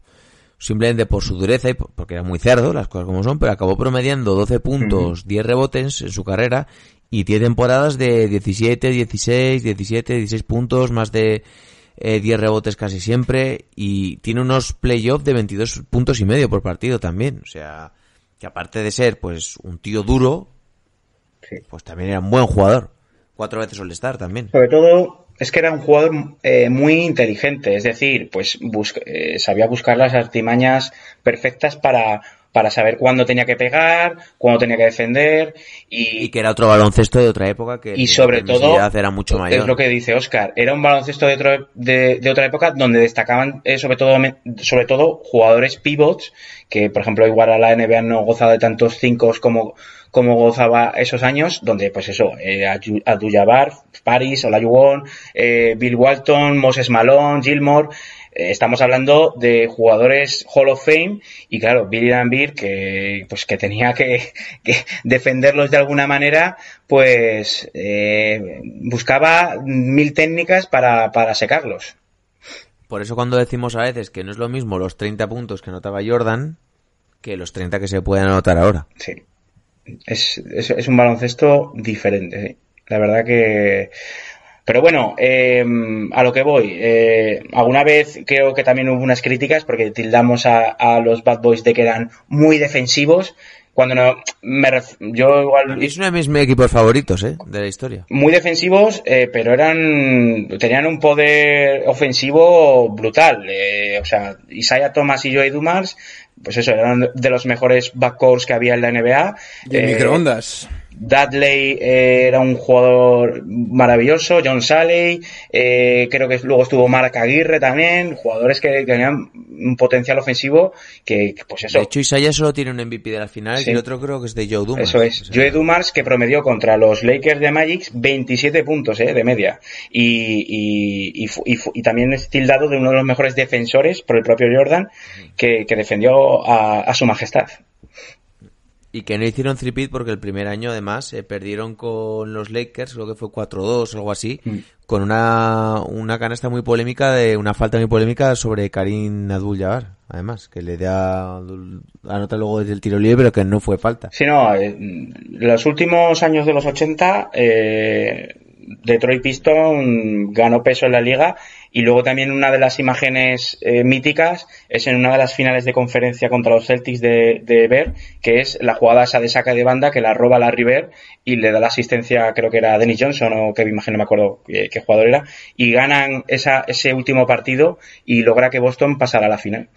simplemente por su dureza y por- porque era muy cerdo, las cosas como son, pero acabó promediando 12 puntos, 10 rebotes en su carrera y tiene temporadas de 17, 16, 17, 16 puntos, más de eh, 10 rebotes casi siempre y tiene unos playoffs de 22 puntos y medio por partido también, o sea, que aparte de ser pues un tío duro, Sí. pues también era un buen jugador. Cuatro veces All-Star también. Sobre todo es que era un jugador eh, muy inteligente, es decir, pues busca- eh, sabía buscar las artimañas perfectas para, para saber cuándo tenía que pegar, cuándo tenía que defender y, Y que era otro baloncesto de otra época que y sobre todo era mucho mayor. es lo que dice Oscar era un baloncesto de, otro- de, de otra época donde destacaban eh, sobre todo sobre todo jugadores pivots que por ejemplo igual a la NBA no gozaba de tantos cinco como como gozaba esos años donde pues eso eh, Adu- Abdul-Jabbar Paris Olajuwon eh, Bill Walton Moses Malone Gilmore Estamos hablando de jugadores Hall of Fame y claro, Billy Lambier que pues que tenía que, que defenderlos de alguna manera, pues eh, buscaba mil técnicas para, para secarlos. Por eso cuando decimos a veces que no es lo mismo los 30 puntos que anotaba Jordan que los 30 que se pueden anotar ahora. Sí. Es, es, es un baloncesto diferente, sí. La verdad que... Pero bueno, eh, a lo que voy. Eh, alguna vez creo que también hubo unas críticas porque tildamos a, a los Bad Boys de que eran muy defensivos. Cuando no... Me ref- yo igual... Es uno de mis equipos favoritos, ¿eh? De la historia. muy defensivos, eh, pero eran tenían un poder ofensivo brutal. Eh, o sea, Isaiah Thomas y Joey Dumars, pues eso, eran de los mejores backcourts que había en la NBA. Y el Eh, microondas. Dudley eh, era un jugador maravilloso, John Salley, eh, creo que luego estuvo Marc Aguirre también, jugadores que tenían un potencial ofensivo que, que, pues eso, De hecho, Isaiah solo tiene un MVP de las finales Sí. y el otro creo que es de Joe Dumas. Eso es. O sea, Joe Dumars que promedió contra los Lakers de Magic 27 puntos eh, de media. Y, y, y, y también es tildado de uno de los mejores defensores por el propio Jordan que, que defendió a, a su majestad. Y que no hicieron three porque el primer año además eh, perdieron con los Lakers, creo que fue 4-2 o algo así, Mm. con una, una canasta muy polémica de una falta muy polémica sobre Karim Abdul-Jabbar. además, que le da anota luego desde el tiro libre, pero que no fue falta. Sí, no, eh, los últimos años de los 80, eh, Detroit Piston ganó peso en la liga y luego también una de las imágenes eh, míticas es en una de las finales de conferencia contra los Celtics de, de Ver, que es la jugada esa de saca de banda que la roba la River y le da la asistencia, creo que era Dennis Johnson o Kevin Imagen, no me acuerdo qué, qué jugador era, y ganan esa, ese último partido y logra que Boston pasara a la final.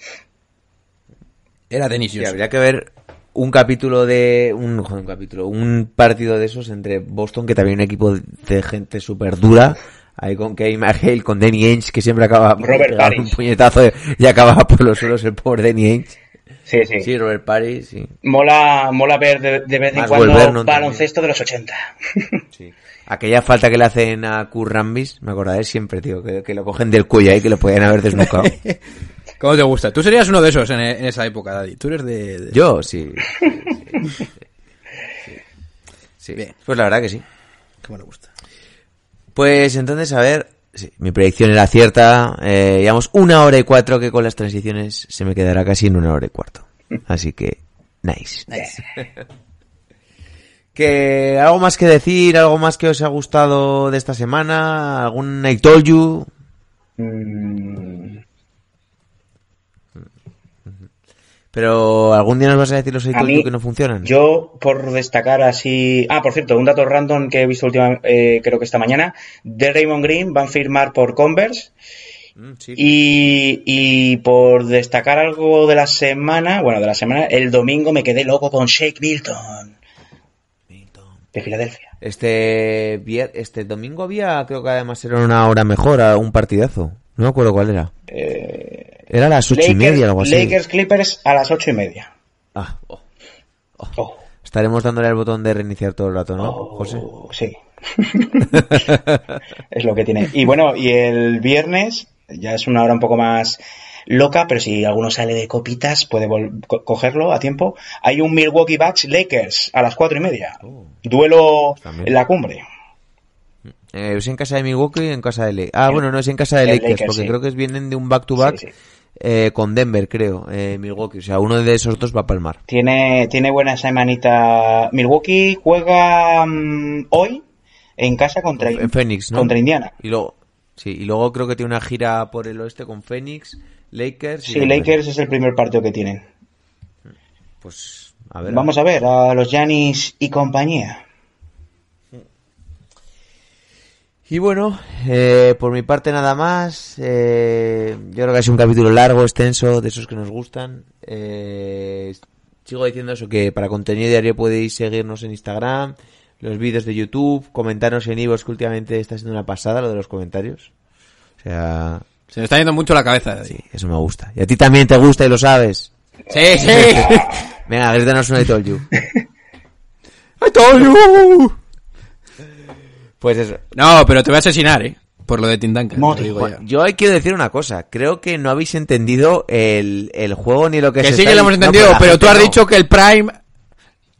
Era Dennis Johnson. habría que ver un capítulo de un, joder, un capítulo, un partido de esos entre Boston, que también es un equipo de gente súper dura, ahí con Kevin McHale, con Danny Ainge, que siempre acaba Robert un puñetazo y acababa por los suelos el pobre Danny Ainge. Sí, sí. Sí, Robert Parrish, sí. Mola, mola ver de, de vez en cuando baloncesto de los 80. sí. Aquella falta que le hacen a Kurt Rambis, me acordaré siempre, tío, que, que lo cogen del cuello ahí, que lo podían haber desnucado. ¿Cómo te gusta? Tú serías uno de esos en, en esa época, Daddy. Tú eres de... de- Yo, sí. sí, sí, sí. Sí. Bien. Pues la verdad que sí. ¿Cómo le gusta? Pues entonces, a ver, sí, mi predicción era cierta. Eh, llevamos una hora y cuatro que con las transiciones se me quedará casi en una hora y cuarto. Así que, nice. que algo más que decir, algo más que os ha gustado de esta semana, algún I told you. Mm, Pero algún día nos vas a decir los I A told mí, you que no funcionan. Yo, por destacar así... Ah, por cierto, un dato random que he visto última, eh, creo que esta mañana. De Raymond Green van a firmar por Converse. Mm, sí. Y, y por destacar algo de la semana, bueno, de la semana, el domingo me quedé loco con Shake Milton. De Filadelfia. Este este domingo había, creo que además era una hora mejor, un partidazo. No me acuerdo cuál era. Era a las ocho y Lakers, media, algo así. Lakers Clippers a las ocho y media. Ah, oh. Oh, Estaremos dándole al botón de reiniciar todo el rato, ¿no, oh, José? Sí. es lo que tiene. Y bueno, y el viernes, ya es una hora un poco más loca, pero si alguno sale de copitas, puede co- cogerlo a tiempo. Hay un Milwaukee Bucks Lakers a las cuatro y media. Duelo También. en la cumbre. Eh, ¿Es en casa de Milwaukee y en casa de Lakers? Ah, bueno, no, es en casa de Lakers, Lakers, porque sí. creo que vienen de un back-to-back Sí, sí. Eh, con Denver, creo, eh, Milwaukee. O sea, uno de esos dos va a palmar. Tiene, tiene buena semanita. Milwaukee juega mm, hoy en casa contra, En Phoenix, ¿no? contra Indiana. Y luego, sí, y luego creo que tiene una gira por el oeste con Phoenix, Lakers y Sí, Denver. Lakers es el primer partido que tienen. Pues, a ver. Vamos a ver a los Giannis y compañía. Y bueno, eh, por mi parte nada más. Eh, yo creo que ha sido un capítulo largo, extenso, de esos que nos gustan. Eh, sigo diciendo eso, que para contenido diario podéis seguirnos en Instagram, los vídeos de YouTube, comentarnos en Ivos, que últimamente está siendo una pasada lo de los comentarios. O sea, Se me está yendo mucho la cabeza, sí, eso me gusta. Y a ti también te gusta y lo sabes. Sí, sí. Venga, grítanos un I told you. I told you. Pues eso. No, pero te voy a asesinar, ¿eh? Por lo de Tim Duncan. Moti. te digo ya. Yo ahí quiero decir una cosa. Creo que no habéis entendido el, el juego ni lo que, Que se sí está que lo hemos entendido, pero tú has no. dicho que el Prime...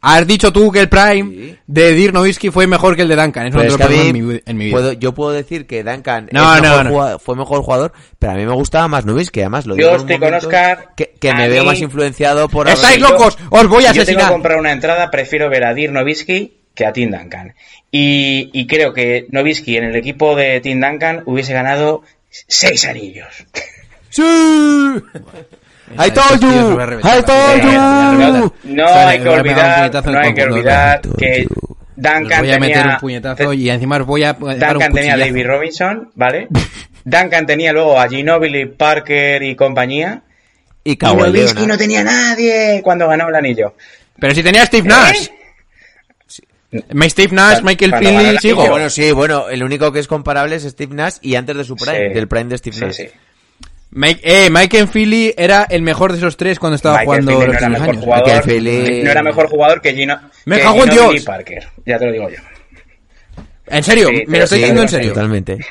Has dicho tú que el Prime Sí. de Dirk Nowitzki fue mejor que el de Duncan. Eso Pero no es te que lo en mi, en mi vida. puedo- yo puedo decir que Duncan No, es no, mejor no. jugado- fue mejor jugador, pero a mí me gustaba más Nowitzki, además lo Yo digo un estoy con Oscar. que, que me veo más influenciado por... ¡Estáis yo- locos! ¡Os voy a Yo tengo que asesinar! comprar una entrada, prefiero ver a Dirk Nowitzki que a Tim Duncan. Y, y creo que Nowitzki en el equipo de Tim Duncan hubiese ganado seis anillos. ¡Sí! I told you! I told you! No hay que olvidar, no hay que olvidar que Duncan voy a meter tenía, un puñetazo y encima os voy a Duncan tenía a. David Robinson, ¿vale? Duncan tenía luego a Ginobili, Parker y compañía. Y Kawhi no tenía a nadie cuando ganó el anillo. Pero si tenía a Steve Nash. Me Steve Nash, Michael Finley, sigo. Bueno, sí, bueno, el único que es comparable es Steve Nash y antes de su prime, Sí. del prime de Steve Sí, Nash. sí. Mike, eh, Michael Finley era el mejor de esos tres cuando estaba Michael jugando Finley los no era primeros mejor años. jugador, Michael Finley- no era mejor jugador que Gino, Me que cago en Dios. y Parker. Ya te lo digo yo. En serio, Sí, me lo estoy sí, diciendo en sí, serio. Totalmente.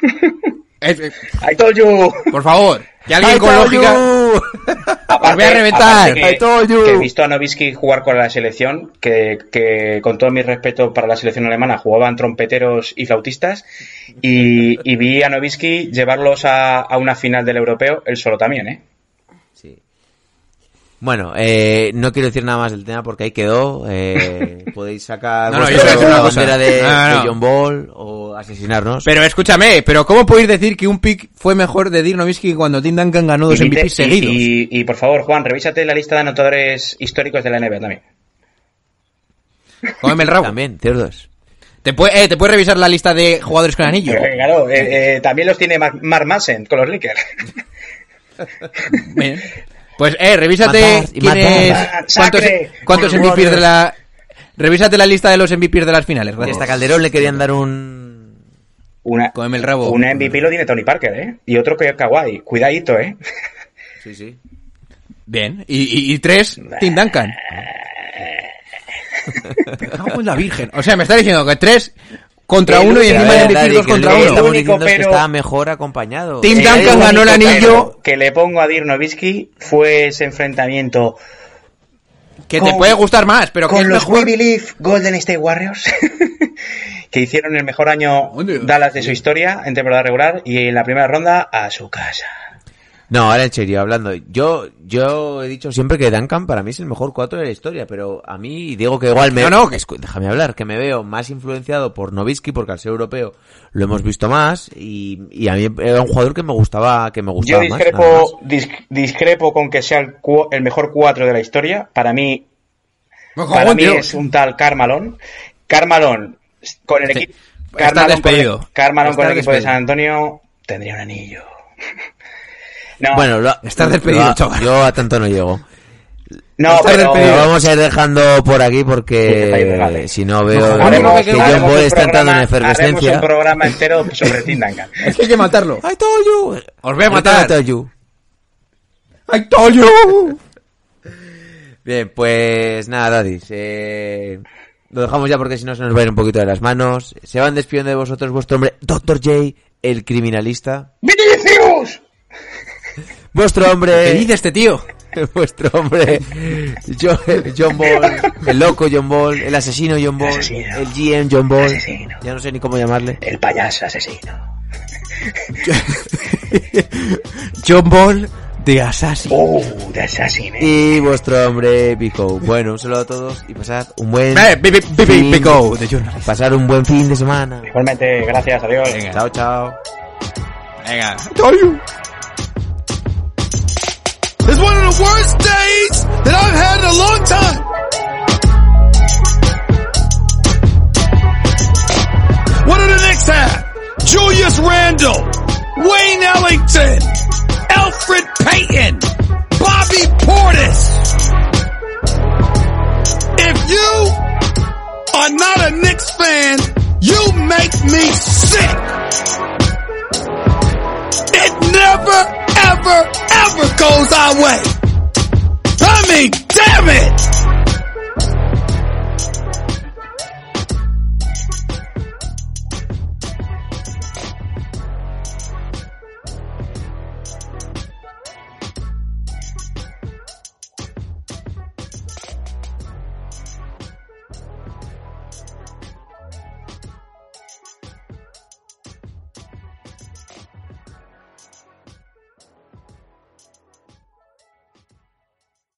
Eh, I told you. por favor, que alguien I con lógica. Os voy a reventar. aparte que, que he visto a Nowitzki jugar con la selección, que, que con todo mi respeto para la selección alemana jugaban trompeteros y flautistas, y, y vi a Nowitzki llevarlos a, a una final del europeo, él solo también, ¿eh? Bueno, eh, no quiero decir nada más del tema porque ahí quedó. Eh, podéis sacar No, no, yo decir una bandera cosa. de, No, no, no. de John Ball o asesinarnos. Pero escúchame, pero ¿cómo podéis decir que un pick fue mejor de Dirk Nowitzki cuando Tim Duncan ganó dos MVP seguidos? y- y, por favor, Juan, revísate la lista de anotadores históricos de la NBA también. Cómeme el rabo. También, cerdos. ¿Te, puede, eh, ¿Te puedes revisar la lista de jugadores con anillo? Eh, claro, eh, eh, también los tiene Mark, Manson con los Lakers. Bien. Pues, eh, revísate Matar quién es- cuántos, cuántos MVPs de la... Revísate la lista de los MVPs de las finales, gracias. hasta Calderón le querían dar un... Una, Cómeme el rabo. una MVP lo tiene Tony Parker, ¿eh? Y otro que Kawhi. Cuidadito, ¿eh? Sí, sí. Bien. Y, y- y tres, Tim Duncan. Me cago en la virgen. O sea, me está diciendo que tres contra uno y encima de dos que contra que uno. estamos único que pero- estaba mejor acompañado. Tim Duncan único ganó el anillo. Que le pongo a Dirk Nowitzki fue ese enfrentamiento Que te puede gustar más, pero que con los mejor. We Believe Golden State Warriors. que hicieron el mejor año. Dallas de su historia en temporada regular y en la primera ronda a su casa. No, ahora en serio, hablando. Yo yo he dicho siempre que Duncan para mí es el mejor cuatro de la historia, pero a mí digo que igual me... No, no, que- Escu- Déjame hablar, que me veo más influenciado por Nowitzki porque al ser europeo lo hemos visto más y, y a mí era un jugador que me gustaba que me Yo gustaba más. nada discrepo, más. dis- discrepo con que sea el, cu- el mejor cuatro de la historia. Para mí, para mí Dios. es un tal Carmalón. Carmalón con el equipo. Carmalón con el, despedido. Carmalón con el Estás equipo de. San Antonio tendría un anillo. No, Bueno, lo- Estás despedido, lo- chaval. Yo a tanto no llego. no, estás pero, Lo vamos a ir dejando por aquí porque eh, si no veo No, que haremos- John un está entrando en efervescencia. Haremos un programa entero sobre Tim Duncan. Es que hay que matarlo. I told you. Os voy a I matar. told you. I told you. Bien, pues nada, Dadis. Eh, lo dejamos ya porque si no se nos va a ir un poquito de las manos. Se van despidiendo de vosotros vuestro hombre, Dr. J, el criminalista. Vuestro hombre, ¿Qué dice este tío? vuestro hombre, Jo- John Ball, el loco John Ball, el asesino John Ball, Asesino. el GM John Ball. Asesino. Ya no sé ni cómo llamarle. El payaso asesino. John Ball de Assassin. ¡Oh, de asesino! Y vuestro hombre, Pico. Bueno, un saludo a todos y pasad un buen Eh, bi- bi- bi- bi- fin- Pico de John. pasar un buen fin de semana. Igualmente, gracias, adiós. Venga. Chao, chao. Venga. It's one of the worst days that I've had in a long time. What do the Knicks have? Julius Randle, Wayne Ellington, Alfred Payton, Bobby Portis. If you are not a Knicks fan, you make me sick. It never, ever, ever goes our way. I mean, damn it!